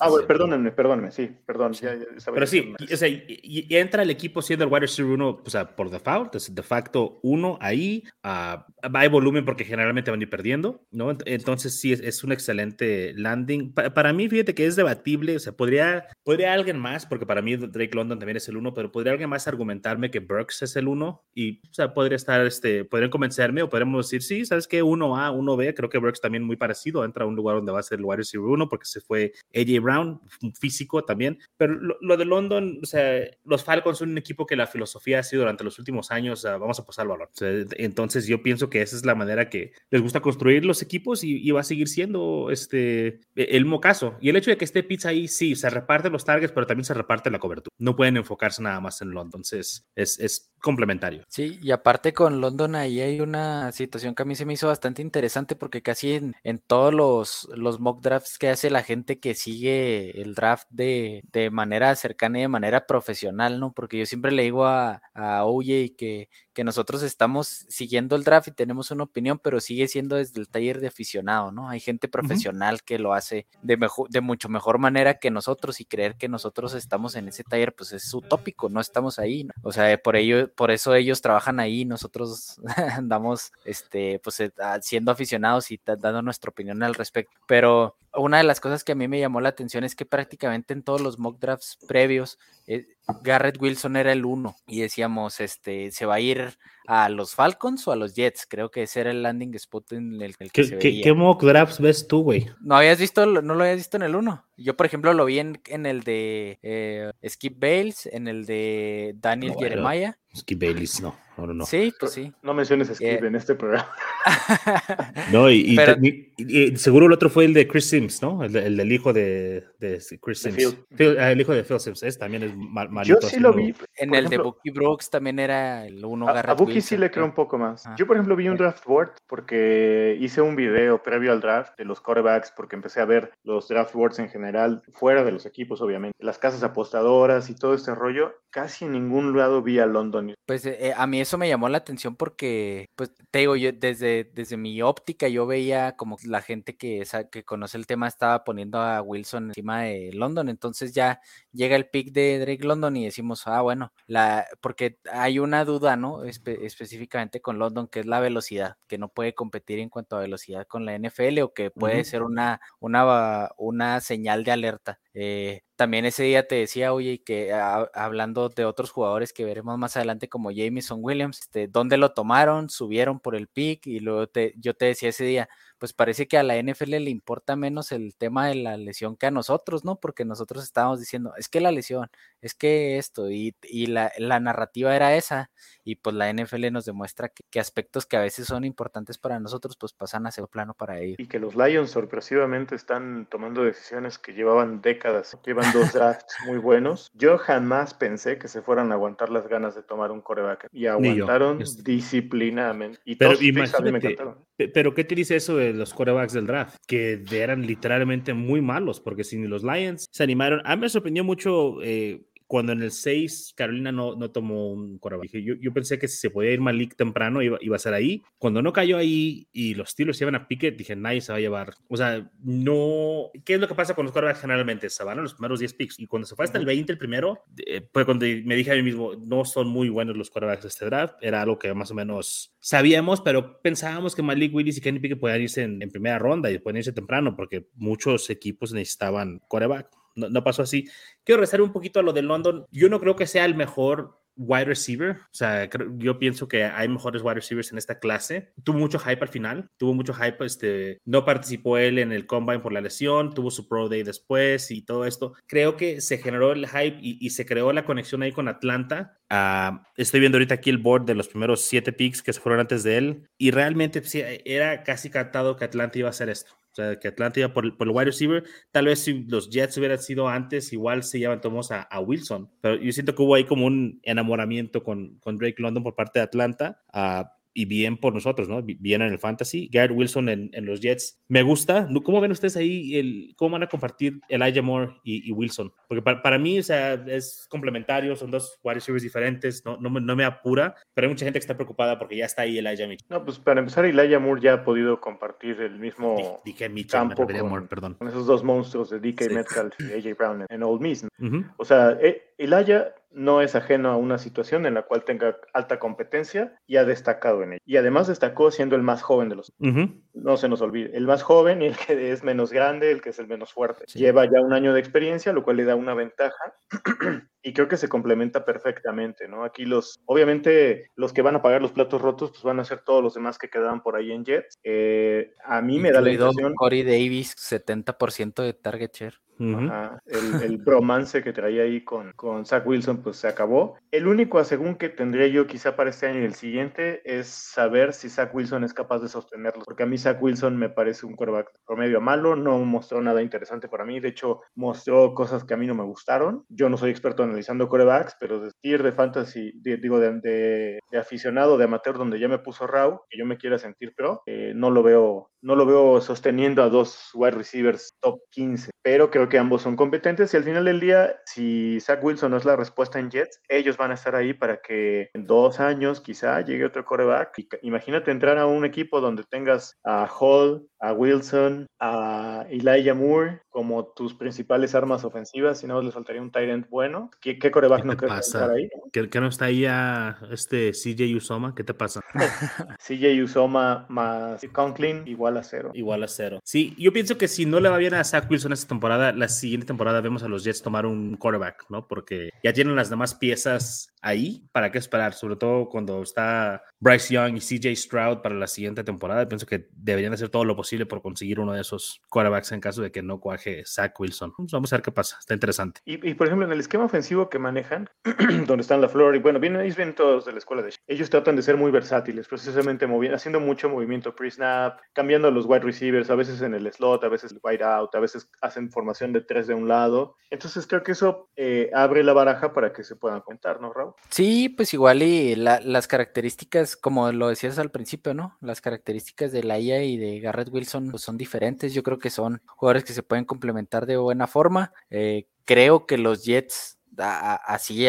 Ah, bueno, sí. perdónenme, perdónenme, sí, perdón. Sí. ya- ya Pero sí, o sea, y, y- entra el equipo siendo el wide receiver uno, o sea, por default, es de facto uno ahí, ah, va a volumen porque generalmente van a ir perdiendo, ¿no? Ent- Entonces sí, es, es un excelente landing. Pa- para mí, fíjate que es debatible, o sea, podría, podría alguien más, porque para mí Drake London también es el uno, pero podría alguien más argumentarme que Burks es el uno y, o sea, podría estar, este, podrían convencerme o podríamos decir, sí, ¿sabes qué? Uno A, uno B, creo que Burks también muy parecido, entra a un lugar donde va a ser el wide receiver uno porque se fue AJ Brown, un físico también, pero lo, lo de London, o sea, los Falcons son un equipo que la filosofía ha sido durante los últimos años, vamos a pasar el balón. O sea, entonces yo pienso que esa es la manera que les gusta construir los equipos y, y va a seguir siendo este el mismo caso. Y el hecho de que esté Pizza ahí, sí, se reparten los targets, pero también se reparte la cobertura. No pueden enfocarse nada más en London, entonces es, es complementario. Sí, y aparte con London ahí hay una situación que a mí se me hizo bastante interesante porque casi en, en todos los, los mock drafts que hace la gente que sigue el draft de, de manera cercana y de manera profesional, ¿no? Porque yo siempre le digo a, a OJ que, que nosotros estamos siguiendo el draft y tenemos una opinión, pero sigue siendo desde el taller de aficionado, ¿no? Hay gente profesional que lo hace de, mejo- de mucho mejor manera que nosotros y creer que nosotros estamos en ese taller, pues es utópico, no estamos ahí, ¿no? O sea, por ello, por eso ellos trabajan ahí, nosotros *laughs* andamos, este, pues eh, ah, siendo aficionados y dando nuestra opinión al respecto. Pero una de las cosas que a mí me llamó la atención es que prácticamente en todos los mock drafts previos, eh, Garrett Wilson era el uno y decíamos, este, se va a ir a los Falcons o a los Jets. Creo que ese era el landing spot en el, que se veía. mock drafts ves tú, güey? ¿No habías visto, lo- no lo habías visto en el 1? Yo, por ejemplo, lo vi en, en el de eh, Skip Bales, en el de Daniel No. Jeremiah. Skip Bayless, no, no, no. Sí, pues sí. No menciones Skip Eh. en este programa. *laughs* No, y, y Pero- te- y- y seguro el otro fue el de Chris Sims, ¿no? El, el del hijo de, de Chris De Sims. Phil. Phil- ah, el hijo de Phil Sims, ese también es mal, Yo malito sí lo vi. En por el de Bucky Brooks también era el 1 A, a Bucky sí le creo un poco más. Ah. Yo, por ejemplo, vi un draft board porque hice un video previo al draft de los quarterbacks porque empecé a ver los draft boards en general, fuera de los equipos, obviamente, las casas apostadoras y todo este rollo. Casi en ningún lado vi a London. Pues eh, eh, a mí eso me llamó la atención porque, pues te digo, yo desde, desde mi óptica yo veía como la gente que, que conoce el tema estaba poniendo a Wilson encima de London, entonces ya llega el pick de Drake London y decimos, ah, bueno, la, porque hay una duda, ¿no? Espe- específicamente con London, que es la velocidad, que no puede competir en cuanto a velocidad con la NFL o que puede ser una, una, una señal de alerta. Eh, también ese día te decía, oye, que hablando de otros jugadores que veremos más adelante como Jameson Williams, este, ¿dónde lo tomaron? Subieron por el pick y luego te, yo te decía ese día, pues parece que a la NFL le importa menos el tema de la lesión que a nosotros, ¿no? Porque nosotros estábamos diciendo, es que la lesión, es que esto, y, y la, la narrativa era esa, y pues la NFL nos demuestra que, que aspectos que a veces son importantes para nosotros, pues pasan a ser plano para ellos. Y que los Lions sorpresivamente están tomando decisiones que llevaban décadas. Llevan dos *laughs* drafts muy buenos. Yo jamás pensé que se fueran a aguantar las ganas de tomar un coreback. Y aguantaron Yo- disciplinadamente. Y Pero todos sus picks a mí me imagínate, encantaron. Pe- Pero ¿qué te dice eso de, los quarterbacks del draft, que eran literalmente muy malos, porque si los Lions se animaron, a mí me sorprendió mucho eh, cuando en el 6 Carolina no, no tomó un quarterback. Yo, yo pensé que si se podía ir Malik temprano iba, iba, a ser ahí. Cuando no cayó ahí y los Steelers iban a Pickett, dije, nadie se va a llevar. O sea, no... ¿Qué es lo que pasa con los quarterbacks generalmente? Se van a los primeros 10 picks. Y cuando se fue hasta el 20 el primero, eh, pues cuando me dije a mí mismo, no son muy buenos los quarterbacks de este draft. Era algo que más o menos sabíamos, pero pensábamos que Malik Willis y Kenny Pickett podían irse en, en primera ronda y pueden irse temprano porque muchos equipos necesitaban quarterback no, pasó así. Quiero rezar un poquito a lo de London. Yo no creo que sea el mejor wide receiver. O sea, yo pienso que hay mejores wide receivers en esta clase. Tuvo mucho hype al final, tuvo mucho hype. Este, no participó él en el combine por la lesión, tuvo su pro day después y todo esto. Creo que se generó el hype y, se creó la conexión ahí con Atlanta. Ah, estoy viendo ahorita aquí el board de los primeros siete picks que se fueron antes de él y realmente era casi cantado que Atlanta iba a hacer esto. O sea, que Atlanta iba por, por, el wide receiver. Tal vez si los Jets hubieran sido antes, igual se llevan tomos a, Wilson. Pero yo siento que hubo ahí como un enamoramiento con, con Drake London por parte de Atlanta. Uh, y bien por nosotros, ¿no? Bien en el fantasy. Garrett Wilson en, en, los Jets. Me gusta. ¿Cómo ven ustedes ahí? El, ¿Cómo van a compartir Elijah Moore y, y Wilson? Porque para, para, mí, o sea, es complementario, son dos wide receivers diferentes, no, no, me, no me apura, pero hay mucha gente que está preocupada porque ya está ahí Elijah Mitchell. No, pues para empezar, Elijah Moore ya ha podido compartir el mismo DK Mitchell, campo con, Moore, perdón. con esos dos monstruos de DK sí. Metcalf y AJ Brown en, en Old Miss. Uh -huh. O sea, eh, Elijah no es ajeno a una situación en la cual tenga alta competencia y ha destacado en ella. Y además destacó siendo el más joven de los. Uh -huh. No se nos olvide, el más joven y el que es menos grande, el que es el menos fuerte. Sí. Lleva ya un año de experiencia, lo cual le da una ventaja. *clears throat* y creo que se complementa perfectamente, ¿no? Aquí los, obviamente, los que van a pagar los platos rotos, pues van a ser todos los demás que quedaban por ahí en Jets. Eh, a mí me da la impresión. Corey Davis, 70% de target share. Uh -huh. Ajá, el, el, bromance que traía ahí con, con Zach Wilson, pues se acabó. El único asegún que tendría yo quizá para este año y el siguiente es saber si Zach Wilson es capaz de sostenerlo, porque a mí Zach Wilson me parece un quarterback promedio malo, no mostró nada interesante para mí, de hecho mostró cosas que a mí no me gustaron. Yo no soy experto analizando quarterbacks, pero de tier de fantasy, digo, de, aficionado, de amateur, donde ya me puso Raw, que yo me quiera sentir pro, eh, no lo veo, no lo veo sosteniendo a dos wide receivers top 15, pero creo que ambos son competentes y al final del día, si Zach Wilson no es la respuesta en Jets, ellos van a estar ahí para que en dos años quizá llegue otro coreback. Imagínate entrar a un equipo donde tengas a Hall, a Wilson, a Elijah Moore como tus principales armas ofensivas, y no les faltaría un tight end bueno. ¿Qué, qué coreback ¿Qué no crees estar ahí? ¿Que, ¿Que, no está ahí a este CJ Usoma? ¿Qué te pasa? *laughs* CJ Usoma más Conklin igual a cero. Igual a cero. Sí, yo pienso que si no le va bien a Zach Wilson esta temporada, la siguiente temporada vemos a los Jets tomar un quarterback, ¿no? Porque ya tienen las demás piezas ahí, ¿para qué esperar? Sobre todo cuando está Bryce Young y CJ Stroud para la siguiente temporada. Pienso que deberían hacer todo lo posible por conseguir uno de esos quarterbacks en caso de que no cuaje Zach Wilson. Vamos a ver qué pasa, está interesante. Y, y por ejemplo, en el esquema ofensivo que manejan, *clears throat* donde están la flor, y bueno, vienen, vienen todos de la escuela de ellos tratan de ser muy versátiles, precisamente haciendo mucho movimiento pre-snap, cambiando los wide receivers, a veces en el slot, a veces wide out, a veces hacen formación de tres de un lado. Entonces creo que eso eh, abre la baraja para que se puedan contar, ¿no, Raúl? Sí, pues igual y la, las características, como lo decías al principio, ¿no? Las características de la IA y de Garrett Wilson pues, son diferentes. Yo creo que son jugadores que se pueden complementar de buena forma. Eh, creo que los Jets así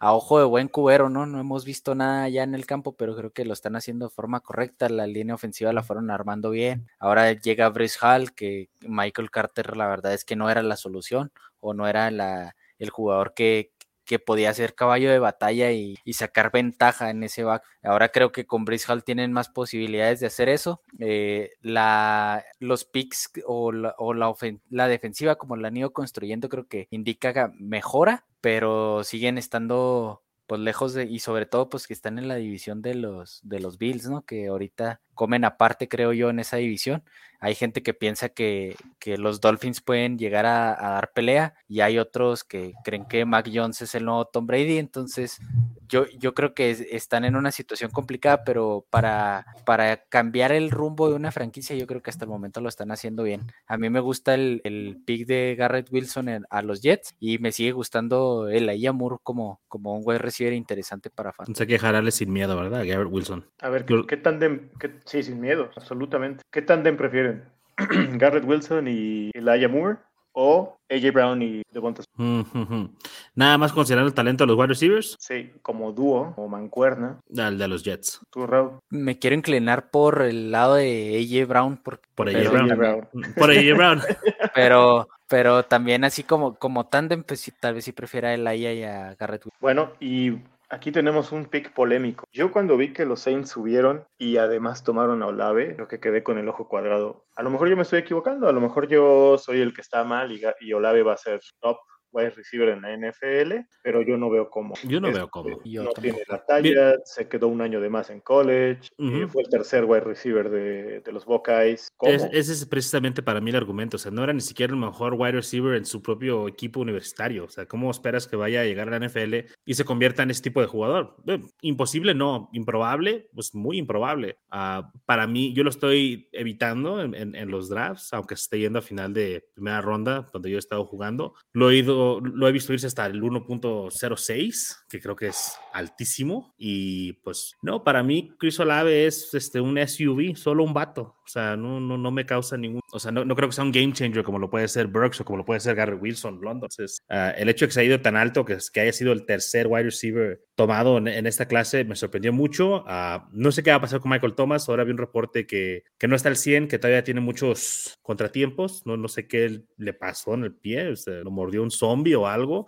a, ojo de buen cubero, ¿no? No hemos visto nada ya en el campo, pero creo que lo están haciendo de forma correcta. La línea ofensiva la fueron armando bien. Ahora llega Brice Hall, que Michael Carter, la verdad es que no era la solución o no era la, el jugador que, que podía ser caballo de batalla y, sacar ventaja en ese back. Ahora creo que con Brice Hall tienen más posibilidades de hacer eso. Eh, la, los picks o, la, o la, la, defensiva, como la han ido construyendo, creo que indica mejora, pero siguen estando pues lejos de, y sobre todo pues que están en la división de los, de los Bills, ¿no? Que ahorita comen aparte, creo yo, en esa división. Hay gente que piensa que, que los Dolphins pueden llegar a, a, dar pelea y hay otros que creen que Mac Jones es el nuevo Tom Brady, entonces yo, yo creo que están en una situación complicada, pero para, para cambiar el rumbo de una franquicia, yo creo que hasta el momento lo están haciendo bien. A mí me gusta el, el pick de Garrett Wilson a los Jets y me sigue gustando el Moore como, como un wide receiver interesante para fans. sé que dejarle sin miedo, ¿verdad? Garrett Wilson. A ver, ¿qué, ¿qué tandem? sí, sin miedo, absolutamente. ¿Qué tandem prefieren? *clears throat* Garrett Wilson y Elijah Moore o AJ Brown y Devonta. Nada más considerando el talento de los wide receivers. Sí, como dúo, o mancuerna. Al de los Jets. ¿Tú, Raúl? Me quiero inclinar por el lado de AJ Brown. Por, por AJ Brown. Por AJ *laughs* Brown. pero, pero también así como, como tandem, pues tal vez sí prefiera a Elijah y a Garrett. Bueno, y Aquí tenemos un pick polémico. Yo cuando vi que los Saints subieron y además tomaron a Olave, lo que quedé con el ojo cuadrado. A lo mejor yo me estoy equivocando, a lo mejor yo soy el que está mal y, y Olave va a ser top wide receiver en la NFL, pero yo no veo cómo. Yo no veo cómo. no tiene la talla, se quedó un año de más en college, eh, fue el tercer wide receiver de, de los Buckeyes. ese es precisamente para mí el argumento, o sea, no era ni siquiera el mejor wide receiver en su propio equipo universitario, o sea, ¿cómo esperas que vaya a llegar a la NFL y se convierta en ese tipo de jugador? Eh, imposible, no, improbable, pues muy improbable. Uh, para mí, yo lo estoy evitando en, en, en los drafts, aunque esté yendo a final de primera ronda, donde yo he estado jugando, lo he ido lo, he visto irse hasta el 1.06, que creo que es altísimo. Y pues, no, para mí, Chris Olave es este, un SUV, solo un vato. O sea, no, no, no me causa ningún. O sea, no, no creo que sea un game changer como lo puede ser Burks o como lo puede ser Gary Wilson, London. Entonces, uh, el hecho de que se haya ido tan alto, que, que haya sido el tercer wide receiver tomado en, esta clase, me sorprendió mucho. Uh, no sé qué va a pasar con Michael Thomas. Ahora vi un reporte que, que no está al 100, que todavía tiene muchos contratiempos. No, no sé qué le pasó en el pie. O lo mordió un zombie o algo.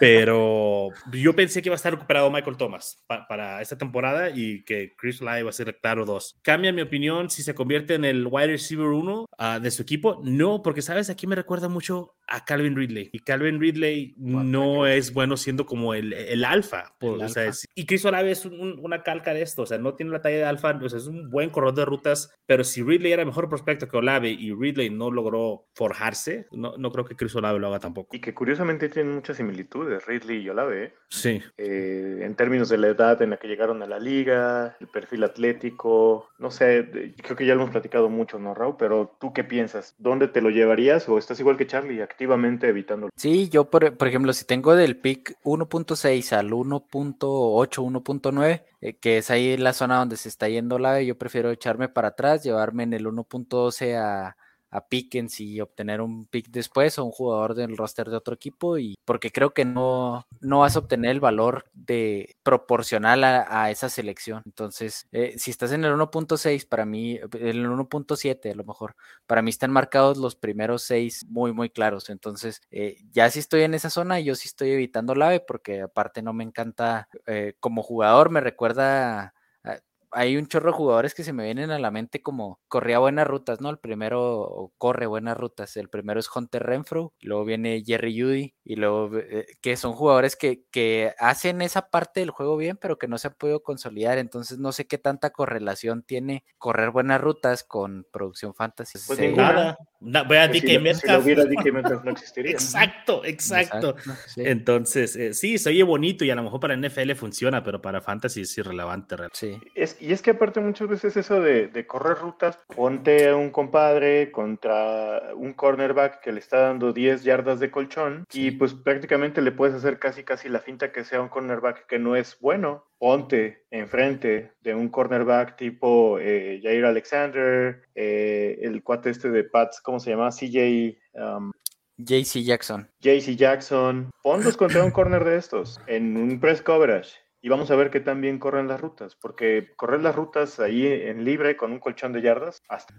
Pero yo pensé que iba a estar recuperado Michael Thomas pa, para esta temporada y que Chris Lai va a ser claro 2. Cambia mi opinión si se convierte en el wide receiver 1 uh, ah, de su equipo. No, porque sabes, aquí me recuerda mucho a Calvin Ridley. Y Calvin Ridley no es bueno siendo como el, el alfa. o Sea, y Chris Olave es una calca de esto. O sea, no tiene la talla de alfa. O sea, es un buen corredor de rutas. Pero si Ridley era mejor prospecto que Olave y Ridley no logró forjarse, no, no creo que Chris Olave lo haga tampoco. Y que curiosamente tienen muchas similitudes, Ridley y Olave. ¿eh? Sí. Eh, en términos de la edad en la que llegaron a la liga, el perfil atlético, no sé, creo que ya lo hemos platicado mucho, ¿no, Raúl? Pero tú qué piensas? ¿Dónde te lo llevarías o estás igual que Charlie, activamente evitándolo? Sí, yo, por, por ejemplo, si tengo del pick 1.6 al 1.8, 1.9, eh, que es ahí la zona donde se está yendo la, yo prefiero echarme para atrás, llevarme en el 1.12 a a Pickens y obtener un pick después o un jugador del roster de otro equipo y porque creo que no, no vas a obtener el valor de proporcional a, esa selección. Entonces, eh, si estás en el 1.6, para mí, en el 1.7 a lo mejor, para mí están marcados los primeros seis muy, muy claros. Entonces, eh, ya si estoy en esa zona, yo sí estoy evitando la AVE porque aparte no me encanta eh, como jugador, me recuerda hay un chorro de jugadores que se me vienen a la mente como corría buenas rutas, ¿no? El primero corre buenas rutas. El primero es Hunter Renfro, luego viene Jerry Judy, y luego eh, que son jugadores que, que, hacen esa parte del juego bien, pero que no se han podido consolidar. Entonces no sé qué tanta correlación tiene correr buenas rutas con producción fantasy. Pues nada. voy a si, si, lo hubiera DK *laughs* Metcalf no existiría. exacto, exacto. Entonces, eh, sí, se oye bonito y a lo mejor para NFL funciona, pero para fantasy es irrelevante. Sí. Es, y es que aparte muchas veces eso de, de, correr rutas, ponte a un compadre contra un cornerback que le está dando 10 yardas de colchón y pues prácticamente le puedes hacer casi casi la finta que sea un cornerback que no es bueno. Ponte enfrente de un cornerback tipo eh, Jair Alexander, eh, el cuate este de Pats, ¿cómo se llama? CJ... Um, JC Jackson. JC Jackson. Ponlos contra un corner de estos en un press coverage y vamos a ver qué tan bien corren las rutas, porque correr las rutas ahí en libre con un colchón de yardas, hasta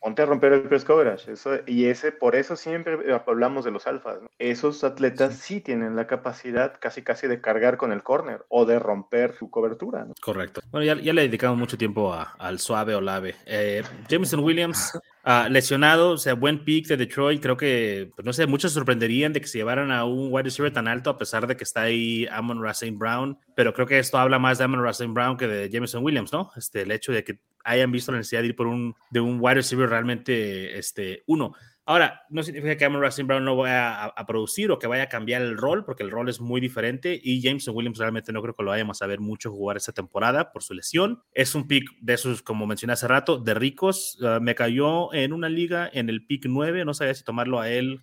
ponte a romper el press coverage. Eso, y ese, por eso siempre hablamos de los alfas. Esos atletas sí. tienen la capacidad casi casi de cargar con el corner o de romper su cobertura. Correcto. Bueno, ya, ya, le dedicamos mucho tiempo a, al suave o lave. Eh, Jameson Williams Uh, lesionado, o sea, buen pick de Detroit. Creo que, pues, no sé, muchos sorprenderían de que se llevaran a un wide receiver tan alto, a pesar de que está ahí Amon Racine Brown. Pero creo que esto habla más de Amon Racine Brown que de Jameson Williams, ¿no? Este, el hecho de que hayan visto la necesidad de ir por un, de un wide receiver realmente este, uno. Ahora, no significa que Amon Russell Brown no vaya a, producir o que vaya a cambiar el rol, porque el rol es muy diferente y Jameson Williams realmente no creo que lo vayamos a ver mucho jugar esta temporada por su lesión. Es un pick de esos, como mencioné hace rato, de ricos. Ah, me cayó en una liga en el pick 9, no sabía si tomarlo a él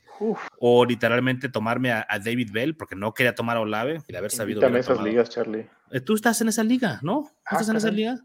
o literalmente tomarme a, David Bell, porque no quería tomar a Olave y de haber sabido. esas ligas, Charlie. Eh, tú estás en esa liga, ¿no? Ah, ¿Estás en esa liga?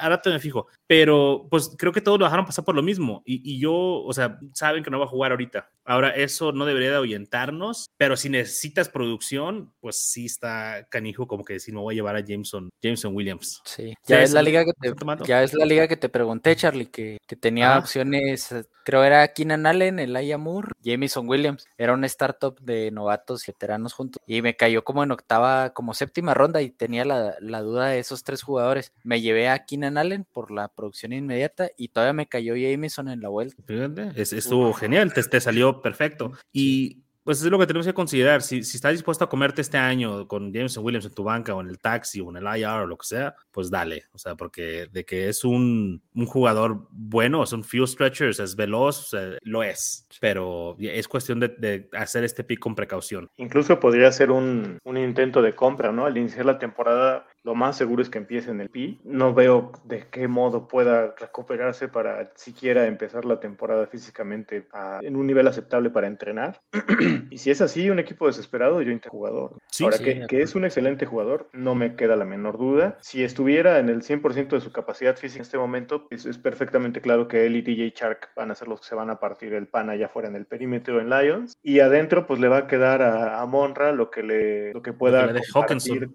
Ahora te me fijo. Pero pues creo que todos lo dejaron pasar por lo mismo. Y, y, yo, o sea, saben que no va a jugar ahorita. Ahora, eso no debería de ahuyentarnos, pero si necesitas producción, pues sí está canijo como que decir, me voy a llevar a Jameson, Jameson Williams. Sí, ya, es la liga que te, ya es la liga que te pregunté, Charlie, que, que tenía opciones, creo era Keenan Allen, el Moore, Jameson Williams. Era un startup de novatos y veteranos juntos. Y me cayó como en octava, como séptima ronda y tenía la, la duda de esos tres jugadores. Me llevé a Keenan Allen por la producción inmediata y todavía me cayó Jameson en la vuelta. Fíjate, estuvo genial, te, te salió perfecto. Y pues es lo que tenemos que considerar. Si, si estás dispuesto a comerte este año con Jameson Williams en tu banca o en el taxi o en el IR o lo que sea, pues dale. O sea, porque de que es un, un jugador bueno, es un few stretchers, es veloz, lo es. Pero es cuestión de, de, hacer este pick con precaución. Incluso podría ser un, un intento de compra, ¿no? Al iniciar la temporada lo más seguro es que empiece en el PI. No veo de qué modo pueda recuperarse para siquiera empezar la temporada físicamente en un nivel aceptable para entrenar. *clears throat* y si es así, un equipo desesperado, yo jugador. Ahora, que, que, es un excelente jugador, no me queda la menor duda. Si estuviera en el 100% de su capacidad física en este momento, es, es, perfectamente claro que él y DJ Shark van a ser los que se van a partir el pan allá afuera en el perímetro en Lions. Y adentro, pues le va a quedar a, Monra lo que le lo que pueda lo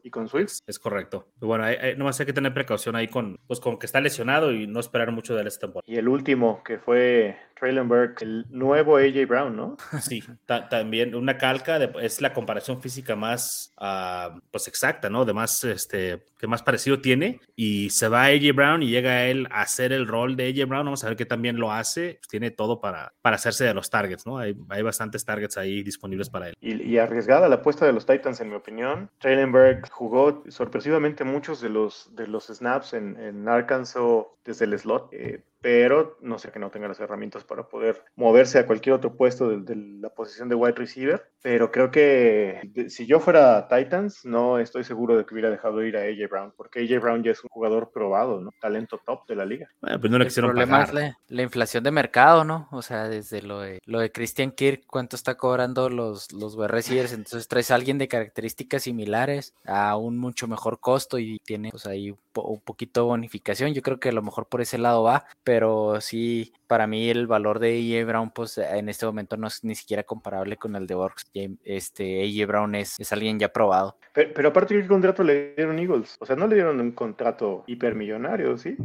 y con Swift. Es correcto. Bueno, hay, nomás hay que tener precaución ahí con, pues, que está lesionado y no esperar mucho de él esta temporada. Y el último, que fue Trailenberg, el nuevo AJ Brown, ¿no? *laughs* Sí, también una calca, es la comparación física más, uh, pues exacta, ¿no? De más, este, que más parecido tiene. Y se va AJ Brown y llega él a hacer el rol de AJ Brown. Vamos a ver qué también lo hace. Pues tiene todo para, para hacerse de los targets, ¿no? Hay, hay bastantes targets ahí disponibles para él. Y, y arriesgada la apuesta de los Titans, en mi opinión. Trailenberg jugó sorpresivamente muchos de los, de los snaps en, en Arkansas desde el slot. Eh, pero no sé que no tenga las herramientas para poder moverse a cualquier otro puesto de, la posición de wide receiver. Pero creo que si yo fuera Titans, no estoy seguro de que hubiera dejado ir a AJ Brown, porque AJ Brown ya es un jugador probado, ¿no? Talento top de la liga. Bueno, pues no le quisieron El problema es la, inflación de mercado, ¿no? O sea, desde lo de, lo de Christian Kirk, cuánto está cobrando los, los wide receivers, entonces traes a alguien de características similares a un mucho mejor costo y tiene pues ahí un, poquito de bonificación. Yo creo que a lo mejor por ese lado va, pero sí, para mí el valor de AJ Brown, pues en este momento no es ni siquiera comparable con el de Borgs. Este AJ Brown es, es alguien ya probado. Pero, aparte, ¿qué contrato le dieron Eagles? O sea, no le dieron un contrato hipermillonario, ¿sí?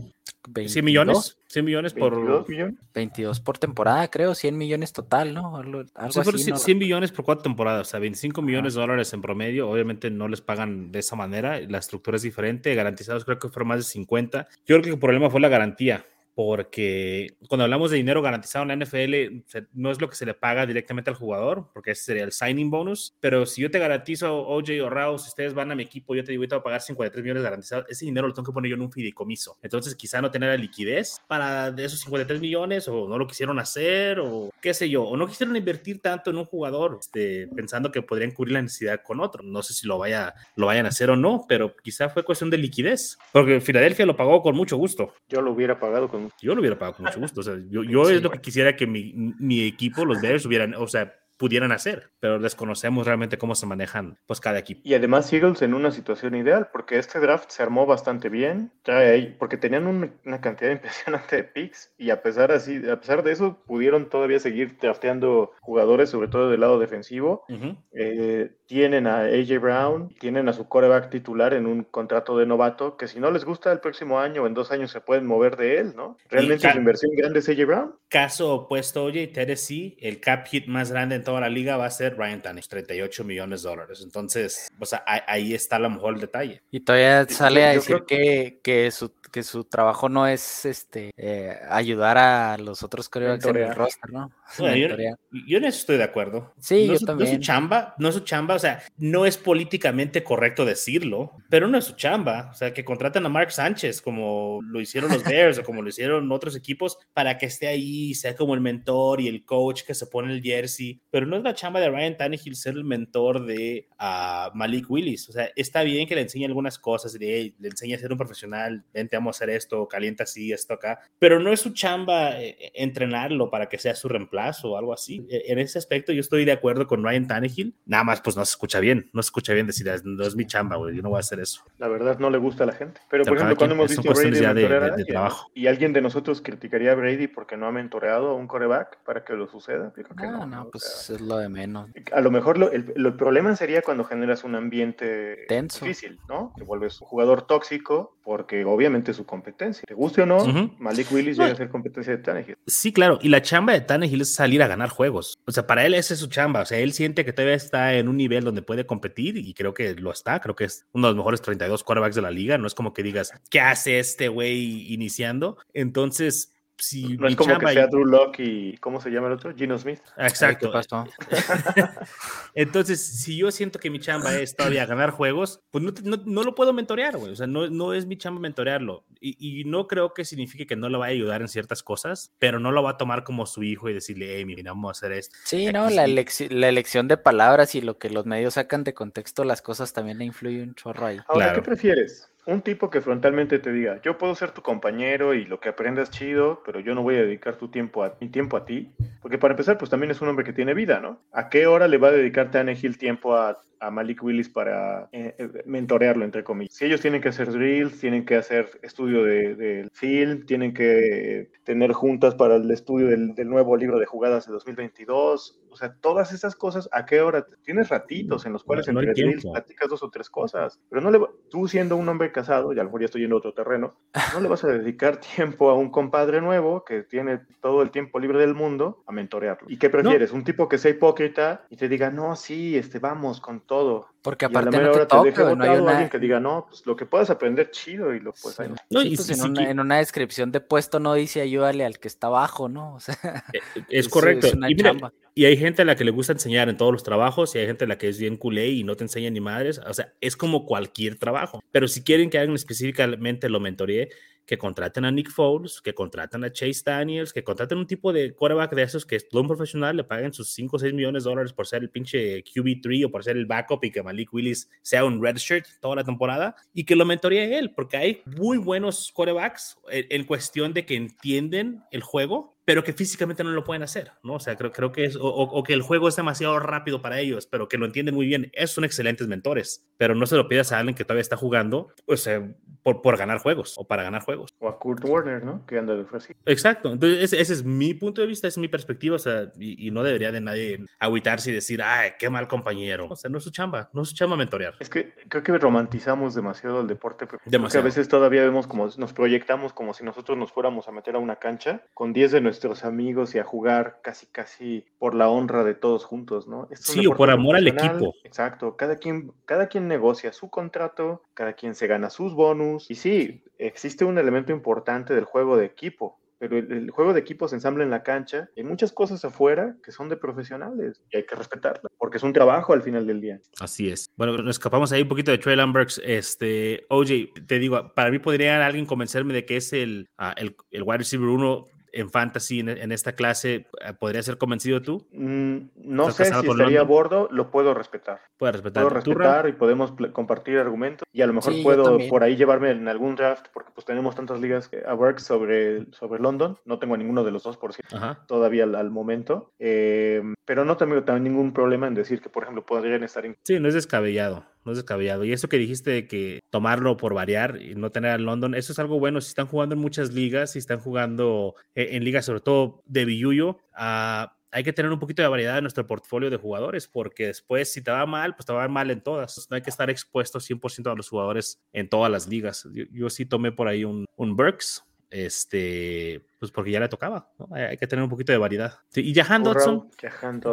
100 millones, 100 millones por 22 millones. 22 por temporada, creo, 100 millones total, ¿no? Algo, algo así, 100, millones por cuatro temporadas, o sea, 25 millones de dólares en promedio, obviamente no les pagan de esa manera, la estructura es diferente, garantizados creo que fueron más de 50. Yo creo que el problema fue la garantía porque cuando hablamos de dinero garantizado en la NFL, no es lo que se le paga directamente al jugador, porque ese sería el signing bonus, pero si yo te garantizo, OJ o Raúl, si ustedes van a mi equipo, yo te digo, te voy a pagar 53 millones garantizados, ese dinero lo tengo que poner yo en un fideicomiso. Entonces, quizá no tener la liquidez para de esos 53 millones, o no lo quisieron hacer, o qué sé yo, o no quisieron invertir tanto en un jugador, este, pensando que podrían cubrir la necesidad con otro. No sé si lo, vaya, lo vayan a hacer o no, pero quizá fue cuestión de liquidez, porque Filadelfia lo pagó con mucho gusto. Yo lo hubiera pagado con yo lo hubiera pagado con mucho gusto. O sea, yo, yo es lo que quisiera que mi, mi equipo, los Bears, hubieran, o sea, pudieran hacer, pero desconocemos realmente cómo se manejan pues cada equipo. Y además Eagles en una situación ideal, porque este draft se armó bastante bien, trae porque tenían una, cantidad *laughs* impresionante de picks y a pesar así, a pesar de eso pudieron todavía seguir drafteando jugadores, sobre todo del lado defensivo. Eh, tienen a AJ Brown, tienen a su coreback titular en un contrato de novato, que si no les gusta el próximo año o en dos años se pueden mover de él, ¿no? Realmente su inversión grande es AJ Brown. Caso opuesto, oye, Tennessee, el cap hit más grande en toda la liga va a ser Ryan Tannehill, 38 millones de dólares. Entonces, o sea, ahí está a lo mejor el detalle. Y todavía sale a decir que, que, su, que su trabajo no es este eh, ayudar a los otros corebacks en el roster, ¿no? *laughs* yo, en eso estoy de acuerdo. Sí, no yo también. No es su chamba, no es su chamba, o sea, no es políticamente correcto decirlo, pero no es su chamba. O sea, que contraten a Mark Sánchez como lo hicieron los Bears o como lo hicieron otros equipos para que esté ahí, sea como el mentor y el coach que se pone el jersey. Pero no es la chamba de Ryan Tannehill ser el mentor de uh, Malik Willis. O sea, está bien que le enseñe algunas cosas, le, le enseñe a ser un profesional, vente, vamos a hacer esto, calienta así, esto acá, pero no es su chamba eh, entrenarlo para que sea su reemplazo o algo así. E, en ese aspecto yo estoy de acuerdo con Ryan Tannehill, nada más pues no se escucha bien, no se escucha bien decir, no es mi chamba, güey, yo no voy a hacer eso. La verdad no le gusta a la gente. Pero por ejemplo, cuando hemos visto Brady de, de, trabajo. y alguien de nosotros criticaría a Brady porque no ha mentoreado a un coreback para que lo suceda. no, no, pues es lo de menos. A lo mejor lo, el, el, problema sería cuando generas un ambiente Tenso. difícil, ¿no? Te vuelves un jugador tóxico porque obviamente es su competencia. Te guste o no, Malik Willis llega a ser competencia de Tannehill. Sí, claro, y la chamba de Tannehill es salir a ganar juegos. O sea, para él esa es su chamba. O sea, él siente que todavía está en un nivel donde puede competir y creo que lo está. Creo que es uno de los mejores 32 quarterbacks de la liga. No es como que digas, ¿qué hace este güey iniciando? Entonces, si no es como que sea Drew Locke y ¿cómo se llama el otro? Gino Smith. Exacto. *laughs* Entonces, si yo siento que mi chamba es todavía ganar juegos, pues no, no, no lo puedo mentorear, güey. O sea, no, no es mi chamba mentorearlo. Y, y, no creo que signifique que no lo vaya a ayudar en ciertas cosas, pero no lo va a tomar como su hijo y decirle, hey, mira, vamos a hacer esto. Sí, no, la, la, elección de palabras y lo que los medios sacan de contexto, las cosas también le influye un chorro ahí. Ahora, claro. ¿qué prefieres? Un tipo que frontalmente te diga, yo puedo ser tu compañero y lo que aprendas chido, pero yo no voy a dedicar tu tiempo a, mi tiempo a ti. Porque para empezar, pues también es un hombre que tiene vida, ¿no? ¿A qué hora le va a dedicar Tannehill tiempo a, a Malik Willis para eh, eh, mentorearlo, entre comillas? Si ellos tienen que hacer drills, tienen que hacer estudio del de film, tienen que tener juntas para el estudio del, del, nuevo libro de jugadas de 2022, o sea, todas esas cosas, ¿a qué hora? Tienes ratitos en los cuales no, no entre drills platicas dos o tres cosas, pero no le tú siendo un hombre casado, y a lo mejor ya estoy yendo a otro terreno, *laughs* no le vas a dedicar tiempo a un compadre nuevo que tiene todo el tiempo libre del mundo a mentorearlo. ¿Y qué prefieres? No. Un tipo que sea hipócrita y te diga, no, sí, este, vamos con todo. Porque aparte y a la no te, toca, te no hay una... alguien que diga, no, pues lo que puedas aprender chido y lo puedes ahí. No, sí, y pues si, en, una, si... en, una, descripción de puesto no dice ayúdale al que está abajo, ¿no? O sea, *laughs* es, es correcto. Es y, mira, y, hay gente a la que le gusta enseñar en todos los trabajos y hay gente a la que es bien culé y no te enseña ni madres. O sea, es como cualquier trabajo. Pero si quieren que alguien específicamente lo mentoree, que contraten a Nick Foles, que contraten a Chase Daniels, que contraten un tipo de quarterback de esos que es un profesional, le paguen sus 5 o 6 millones de dólares por ser el pinche QB3 o por ser el backup y que Malik Willis sea un redshirt toda la temporada y que lo mentoree él, porque hay muy buenos quarterbacks en cuestión de que entienden el juego pero que físicamente no lo pueden hacer, ¿no? O sea, creo, creo que es, o, o, que el juego es demasiado rápido para ellos, pero que lo entienden muy bien. Esos son excelentes mentores, pero no se lo pidas a alguien que todavía está jugando, o sea, por, por ganar juegos o para ganar juegos. O a Kurt Warner, ¿no? Que anda de. Exacto. Entonces, ese, ese, es mi punto de vista, esa es mi perspectiva, o sea, y, y, no debería de nadie agüitarse y decir, ay, qué mal compañero. O sea, no es su chamba, no es su chamba mentorear. Es que creo que romantizamos demasiado el deporte, porque a veces todavía vemos como, nos proyectamos como si nosotros nos fuéramos a meter a una cancha con 10 de nuestros amigos y a jugar casi casi por la honra de todos juntos, ¿no? Sí, o por amor al equipo. Exacto, cada quien, cada quien negocia su contrato, cada quien se gana sus bonus y sí, existe un elemento importante del juego de equipo, pero el, el, juego de equipo se ensambla en la cancha. Hay muchas cosas afuera que son de profesionales y hay que respetarlas porque es un trabajo al final del día. Así es. Bueno, nos escapamos ahí un poquito de Trey Lamberts. Este, OJ, te digo, para mí podría alguien convencerme de que es el, uh, el, el wide receiver 1 en fantasy en, en, esta clase, ¿podría ser convencido tú? Mm, no sé si estaría a bordo, lo puedo respetar. Puedo respetar. Puedo respetar y podemos compartir argumentos y a lo mejor sí, puedo por ahí llevarme en algún draft porque pues tenemos tantas ligas a work sobre, sobre London, no tengo a ninguno de los dos por cierto, Ajá. todavía al, al momento, eh, pero no tengo también ningún problema en decir que por ejemplo podrían estar en... Sí, no es descabellado no es descabellado. Y eso que dijiste de que tomarlo por variar y no tener al London, eso es algo bueno. Si están jugando en muchas ligas, si están jugando en, en ligas sobre todo de Billuyo, uh, hay que tener un poquito de variedad en nuestro portfolio de jugadores, porque después, si te va mal, pues te va mal en todas. No hay que estar expuesto 100% a los jugadores en todas las ligas. Yo, yo sí tomé por ahí un, un Burks, este, pues porque ya le tocaba, ¿no? hay, que tener un poquito de variedad. y Jahan Dodson.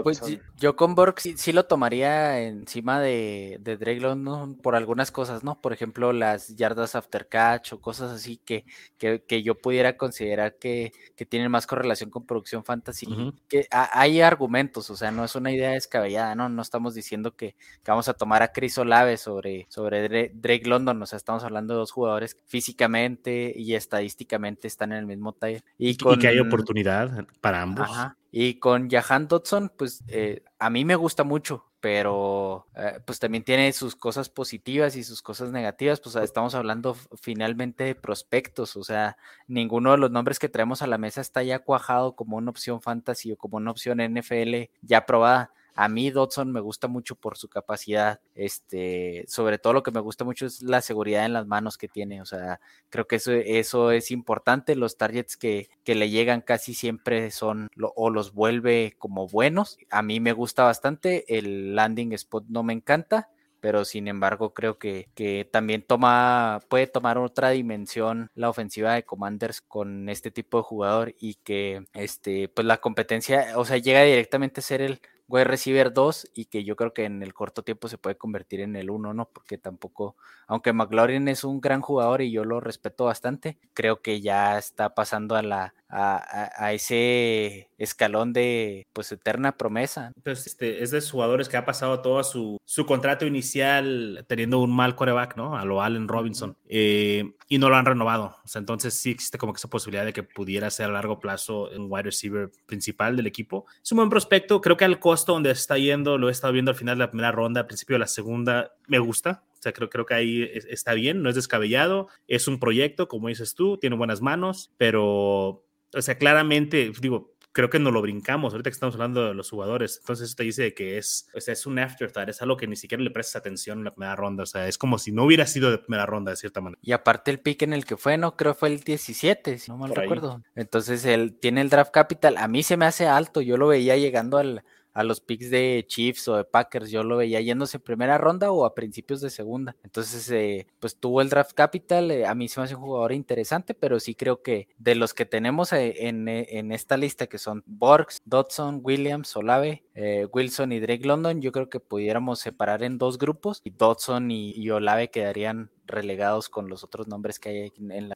Pues yo con Borg sí, lo tomaría encima de, de Drake London por algunas cosas, ¿no? Por ejemplo, las yardas after catch o cosas así que, que, yo pudiera considerar que, que, tienen más correlación con producción fantasy. Que hay argumentos, o sea, no es una idea descabellada, ¿no? No estamos diciendo que, vamos a tomar a Chris Olave sobre, sobre Drake London, o sea, estamos hablando de dos jugadores físicamente y estadísticamente están en el mismo taller. Y, que hay oportunidad para ambos. Y con Jahan Dodson, pues eh, a mí me gusta mucho, pero eh, pues también tiene sus cosas positivas y sus cosas negativas. Pues estamos hablando finalmente de prospectos, o sea, ninguno de los nombres que traemos a la mesa está ya cuajado como una opción fantasy o como una opción NFL ya probada. A mí Dodson me gusta mucho por su capacidad, este, sobre todo lo que me gusta mucho es la seguridad en las manos que tiene, o sea, creo que eso, eso es importante, los targets que, que le llegan casi siempre son o los vuelve como buenos, a mí me gusta bastante, el landing spot no me encanta, pero sin embargo creo que, que, también toma, puede tomar otra dimensión la ofensiva de Commanders con este tipo de jugador y que este, pues la competencia, o sea, llega directamente a ser el wide receiver 2 y que yo creo que en el corto tiempo se puede convertir en el 1, ¿no? Porque tampoco, aunque McLaurin es un gran jugador y yo lo respeto bastante, creo que ya está pasando a la a, ese escalón de pues eterna promesa. Entonces, este, es de jugadores que ha pasado todo su, su contrato inicial teniendo un mal coreback, ¿no? A lo Allen Robinson. Eh, y no lo han renovado. O sea, entonces sí existe como que esa posibilidad de que pudiera ser a largo plazo un wide receiver principal del equipo. Es un buen prospecto. Creo que al costo donde está yendo, lo he estado viendo al final de la primera ronda, al principio de la segunda, me gusta. O sea, creo, creo que ahí está bien, no es descabellado. Es un proyecto, como dices tú, tiene buenas manos, pero o sea, claramente, digo, creo que no lo brincamos ahorita que estamos hablando de los jugadores. Entonces, eso te dice que es, o sea, es un afterthought, es algo que ni siquiera le prestas atención en la primera ronda. O sea, es como si no hubiera sido de primera ronda, de cierta manera. Y aparte, el pick en el que fue, no creo fue el 17, si no mal recuerdo. Entonces, él tiene el draft capital. A mí se me hace alto. Yo lo veía llegando al, a los picks de Chiefs o de Packers, yo lo veía yéndose en primera ronda o a principios de segunda. Entonces, eh, pues tuvo el draft capital, eh, a mí se me hace un jugador interesante, pero sí creo que de los que tenemos eh, en, esta lista, que son Borgs, Dodson, Williams, Olave, Wilson y Drake London, yo creo que pudiéramos separar en dos grupos y Dodson y Olave quedarían relegados con los otros nombres que hay en la...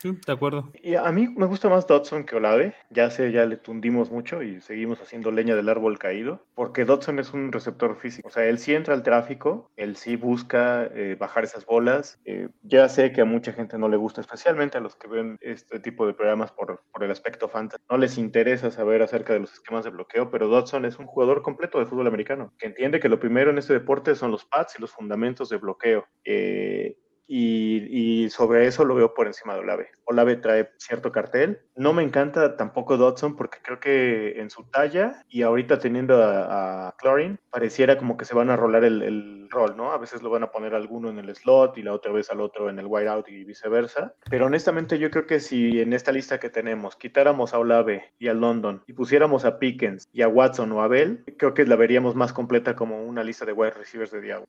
Sí, de acuerdo. Y a mí me gusta más Dodson que Olave. Ya sé, ya le tundimos mucho y seguimos haciendo leña del árbol caído, porque Dodson es un receptor físico. O sea, él sí entra al tráfico, él sí busca eh, bajar esas bolas. Eh, ya sé que a mucha gente no le gusta, especialmente a los que ven este tipo de programas por, por el aspecto fantasy. No les interesa saber acerca de los esquemas de bloqueo, pero Dodson es un jugador completo de fútbol americano, que entiende que lo primero en este deporte son los pads y los fundamentos de bloqueo. Eh, y, sobre eso lo veo por encima de Olave. Olave trae cierto cartel. No me encanta tampoco Dodson porque creo que en su talla y ahorita teniendo a, a Clorin, pareciera como que se van a rolar el, rol, ¿no? A veces lo van a poner alguno en el slot y la otra vez al otro en el out y viceversa. Pero honestamente yo creo que si en esta lista que tenemos quitáramos a Olave y a London y pusiéramos a Pickens y a Watson o a Bell, creo que la veríamos más completa como una lista de wide receivers de Diablo.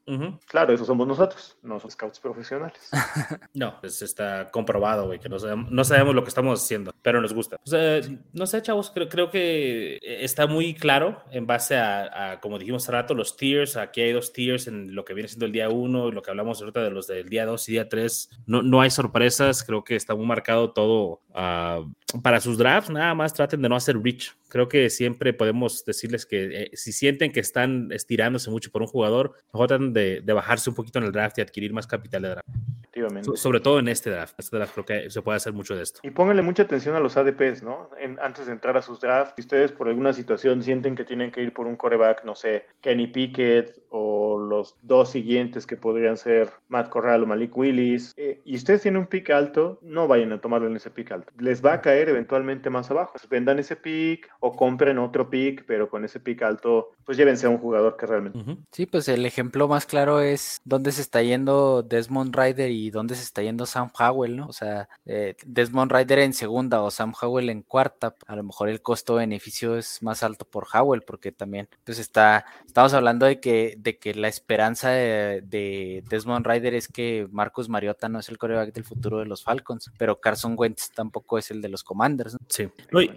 Claro, eso somos nosotros, no somos scouts profesionales. *laughs* no, pues está comprobado, güey, que no sabemos, lo que estamos haciendo, pero nos gusta. O sea, no sé, chavos, creo, creo que está muy claro en base a, como dijimos hace rato, los tiers. Aquí hay dos tiers en lo que viene siendo el día 1 y lo que hablamos ahorita de los del día 2 y día 3. No, no hay sorpresas, creo que está muy marcado todo uh, para sus drafts. Nada más traten de no hacer reach. Creo que siempre podemos decirles que eh, si sienten que están estirándose mucho por un jugador, mejor traten de, de bajarse un poquito en el draft y adquirir más capital de draft. Efectivamente. sobre todo en este draft. Este draft creo que se puede hacer mucho de esto. Y pónganle mucha atención a los ADPs, ¿no? antes de entrar a sus drafts, si ustedes por alguna situación sienten que tienen que ir por un coreback, no sé, Kenny Pickett o los dos siguientes que podrían ser Matt Corral o Malik Willis, eh, y ustedes tienen un pick alto, no vayan a tomarlo en ese pick alto. Les va a caer eventualmente más abajo. vendan ese pick o compren otro pick, pero con ese pick alto, pues llévense a un jugador que realmente. Sí, pues el ejemplo más claro es dónde se está yendo Desmond Ryder y dónde se está yendo Sam Howell, ¿no? O sea, eh, Desmond Ryder en segunda o Sam Howell en cuarta, a lo mejor el costo-beneficio es más alto por Howell, porque también, pues está, estamos hablando de que, de que la esperanza de, Desmond Ryder es que Marcus Mariota no es el coreback del futuro de los Falcons, pero Carson Wentz tampoco es el de los Commanders. Sí,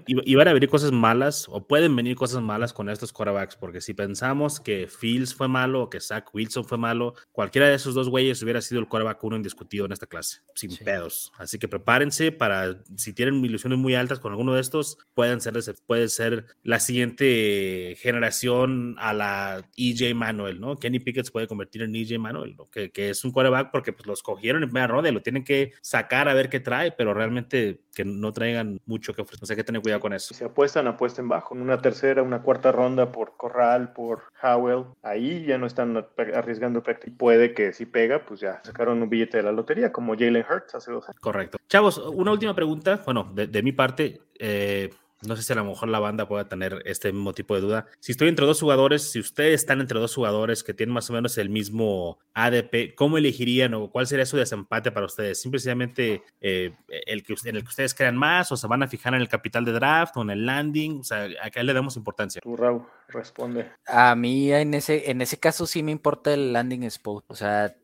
y, van a venir cosas malas, o pueden venir cosas malas con estos corebacks, porque si pensamos que Fields fue malo o que Zach Wilson fue malo, cualquiera de esos dos güeyes hubiera sido el coreback uno indiscutido en esta clase, sin pedos. Así que prepárense para, si tienen ilusiones muy altas con alguno de estos, pueden ser, puede ser la siguiente generación a la EJ Manuel, ¿no? Kenny Pickett se puede convertir en EJ Manuel, que, que, es un quarterback porque pues, los cogieron en primera ronda y lo tienen que sacar a ver qué trae, pero realmente que no traigan mucho que ofrecer. O sea, que tener cuidado con eso. Si apuestan, apueten bajo. En una tercera, una cuarta ronda por Corral, por Howell, ahí ya no están arriesgando práctica. Puede que si pega, pues ya sacaron un billete de la lotería, como Jalen Hurts hace dos años. Correcto. Chavos, una última pregunta. Bueno, de, de mi parte, eh, no sé si a lo mejor la banda pueda tener este mismo tipo de duda. Si estoy entre dos jugadores, si ustedes están entre dos jugadores que tienen más o menos el mismo ADP, ¿cómo elegirían o cuál sería su desempate para ustedes? ¿Simplemente eh, el que, en el que ustedes crean más o se van a fijar en el capital de draft o en el landing? O sea, ¿a qué le damos importancia? Tú, Raúl, responde. A mí en ese, en ese caso sí me importa el landing spot. O sea,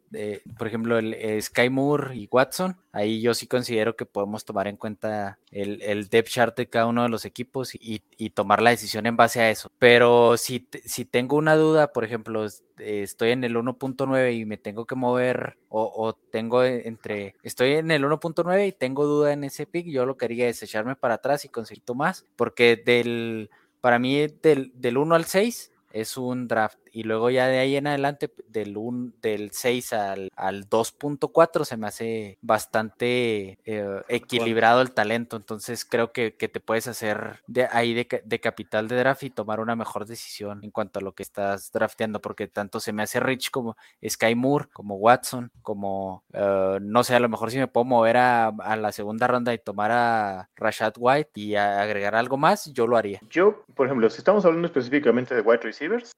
por ejemplo, el, eh, Sky Moore y Watson, ahí yo sí considero que podemos tomar en cuenta el, el depth chart de cada uno de los equipos y, tomar la decisión en base a eso. Pero si, si tengo una duda, por ejemplo, estoy en el 1.9 y me tengo que mover o, tengo entre, estoy en el 1.9 y tengo duda en ese pick, yo lo quería es echarme para atrás y conseguir más, porque del, para mí del, del 1 al 6 es un draft. Y luego ya de ahí en adelante, del, un, del 6 al, al 2.4, se me hace bastante eh, equilibrado el talento. Entonces creo que, que te puedes hacer de ahí de, de, capital de draft y tomar una mejor decisión en cuanto a lo que estás drafteando, porque tanto se me hace Rich como Sky Moore, como Watson, como eh, no sé, a lo mejor si me puedo mover a, a, la segunda ronda y tomar a Rashad White y agregar algo más, yo lo haría. Yo, por ejemplo, si estamos hablando específicamente de wide receivers,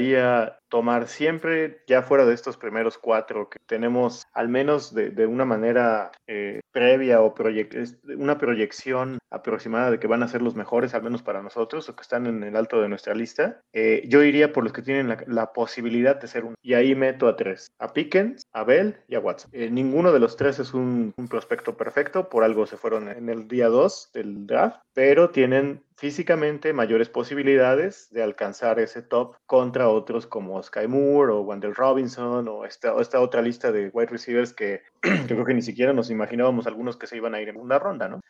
procuraría tomar siempre, ya fuera de estos primeros cuatro, que tenemos al menos de, de una manera eh, previa o una proyección aproximada de que van a ser los mejores, al menos para nosotros, o que están en el alto de nuestra lista, eh, yo iría por los que tienen la, posibilidad de ser uno. Y ahí meto a tres, a Pickens, a Bell y a Watson. Eh, ninguno de los tres es un, un prospecto perfecto, por algo se fueron en el día 2 del draft, pero tienen físicamente mayores posibilidades de alcanzar ese top contra otros como Sky Moore o Wendell Robinson o esta, esta otra lista de wide receivers que *clears throat* yo creo que ni siquiera nos imaginábamos algunos que se iban a ir en una ronda, ¿no?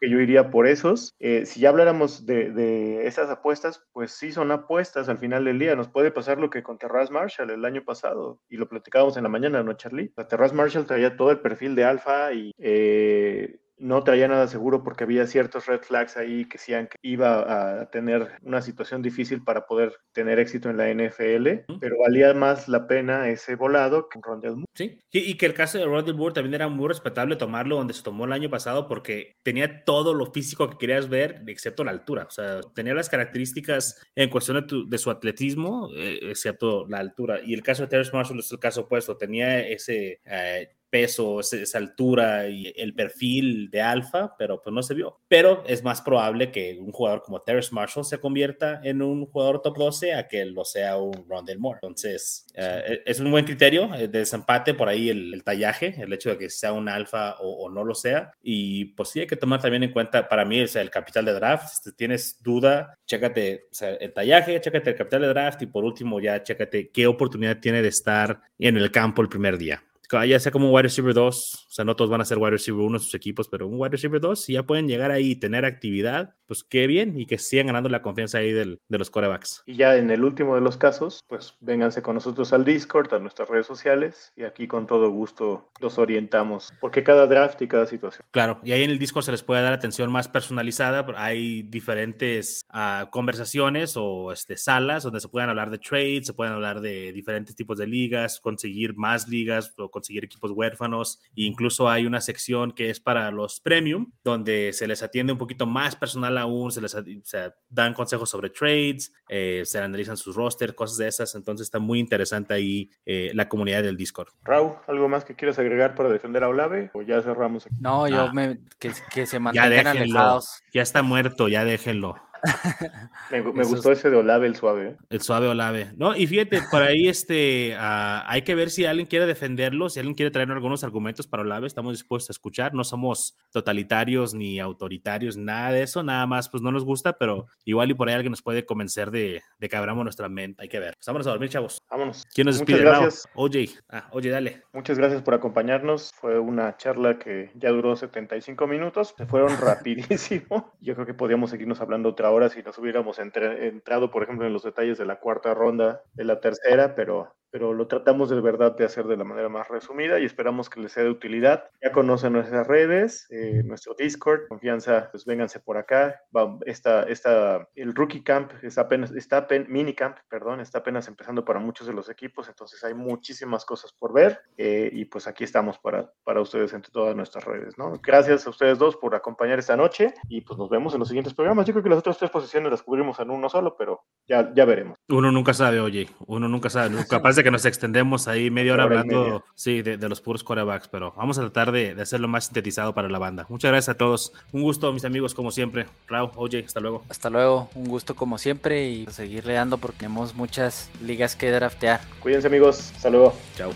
que yo iría por esos. Eh, si ya habláramos de, de, esas apuestas, pues sí son apuestas al final del día. Nos puede pasar lo que con Terraz Marshall el año pasado, y lo platicábamos en la mañana, ¿no, Charlie? Terraz Marshall traía todo el perfil de alfa y eh, no traía nada seguro porque había ciertos red flags ahí que decían que iba a tener una situación difícil para poder tener éxito en la NFL, pero valía más la pena ese volado que Rondell Moore. Sí, y, que el caso de Rondell Moore también era muy respetable tomarlo donde se tomó el año pasado porque tenía todo lo físico que querías ver, excepto la altura. O sea, tenía las características en cuestión de, su atletismo, eh, excepto la altura. Y el caso de Terrence Marshall es el caso opuesto, tenía ese... Eh, peso, esa altura y el perfil de alfa, pero pues no se vio. Pero es más probable que un jugador como Terrence Marshall se convierta en un jugador top 12 a que lo sea un Rondell Moore. Entonces, eh, es un buen criterio de desempate por ahí el, tallaje, el hecho de que sea un alfa o, no lo sea. Y pues sí hay que tomar también en cuenta, para mí, o sea, el capital de draft. Si tienes duda, chécate o sea, el tallaje, chécate el capital de draft y por último ya chécate qué oportunidad tiene de estar en el campo el primer día ya sea como un wide receiver 2, o sea, no todos van a ser wide receiver 1 en sus equipos, pero un wide receiver 2, si ya pueden llegar ahí y tener actividad, pues qué bien y que sigan ganando la confianza ahí del, de los corebacks. Y ya en el último de los casos, pues vénganse con nosotros al Discord, a nuestras redes sociales y aquí con todo gusto los orientamos, porque cada draft y cada situación. Claro, y ahí en el Discord se les puede dar atención más personalizada, hay diferentes uh, conversaciones o este, salas donde se pueden hablar de trades, se pueden hablar de diferentes tipos de ligas, conseguir más ligas o conseguir equipos huérfanos. E incluso hay una sección que es para los premium, donde se les atiende un poquito más personal aún, se les dan consejos sobre trades, eh, se analizan sus rosters, cosas de esas. Entonces está muy interesante ahí eh, la comunidad del Discord. Raúl, ¿algo más que quieras agregar para defender a Olave o ya cerramos? No, yo ah. me, que, se mantengan alejados. Ya está muerto, ya déjenlo. *laughs* me, gustó ese de Olave, el suave. ¿eh? El suave Olave. No, y fíjate, por ahí este, ah, hay que ver si alguien quiere defenderlo, si alguien quiere traer algunos argumentos para Olave, estamos dispuestos a escuchar. No somos totalitarios ni autoritarios, nada de eso, nada más, pues no nos gusta, pero igual y por ahí alguien nos puede convencer de, de que abramos nuestra mente. Hay que ver. Pues vámonos a dormir, chavos. Vámonos. ¿Quién nos despide? Muchas gracias. oye, ah, oye, dale. Muchas gracias por acompañarnos. Fue una charla que ya duró 75 minutos. Se fueron *laughs* rapidísimo. Yo creo que podíamos seguirnos hablando otra hora si nos hubiéramos entrado, por ejemplo, en los detalles de la cuarta ronda, de la tercera, pero pero lo tratamos de verdad de hacer de la manera más resumida y esperamos que les sea de utilidad. Ya conocen nuestras redes, eh, nuestro Discord, confianza, pues vénganse por acá. Va, esta, esta, el Rookie Camp está apenas, está mini camp, perdón, está apenas empezando para muchos de los equipos, entonces hay muchísimas cosas por ver eh, y pues aquí estamos para, para ustedes entre todas nuestras redes, ¿no? Gracias a ustedes dos por acompañar esta noche y pues nos vemos en los siguientes programas. Yo creo que las otras tres posiciones las cubrimos en uno solo, pero ya, ya veremos. Uno nunca sabe, oye, uno nunca sabe, *laughs* capaz de que nos extendemos ahí media hora hablando, sí, de, los puros corebacks, pero vamos a tratar de, hacerlo más sintetizado para la banda. Muchas gracias a todos. Un gusto, mis amigos, como siempre. Raúl, oye, hasta luego. Hasta luego, un gusto como siempre y seguirle dando porque tenemos muchas ligas que draftear. Cuídense, amigos. Hasta luego. Chao.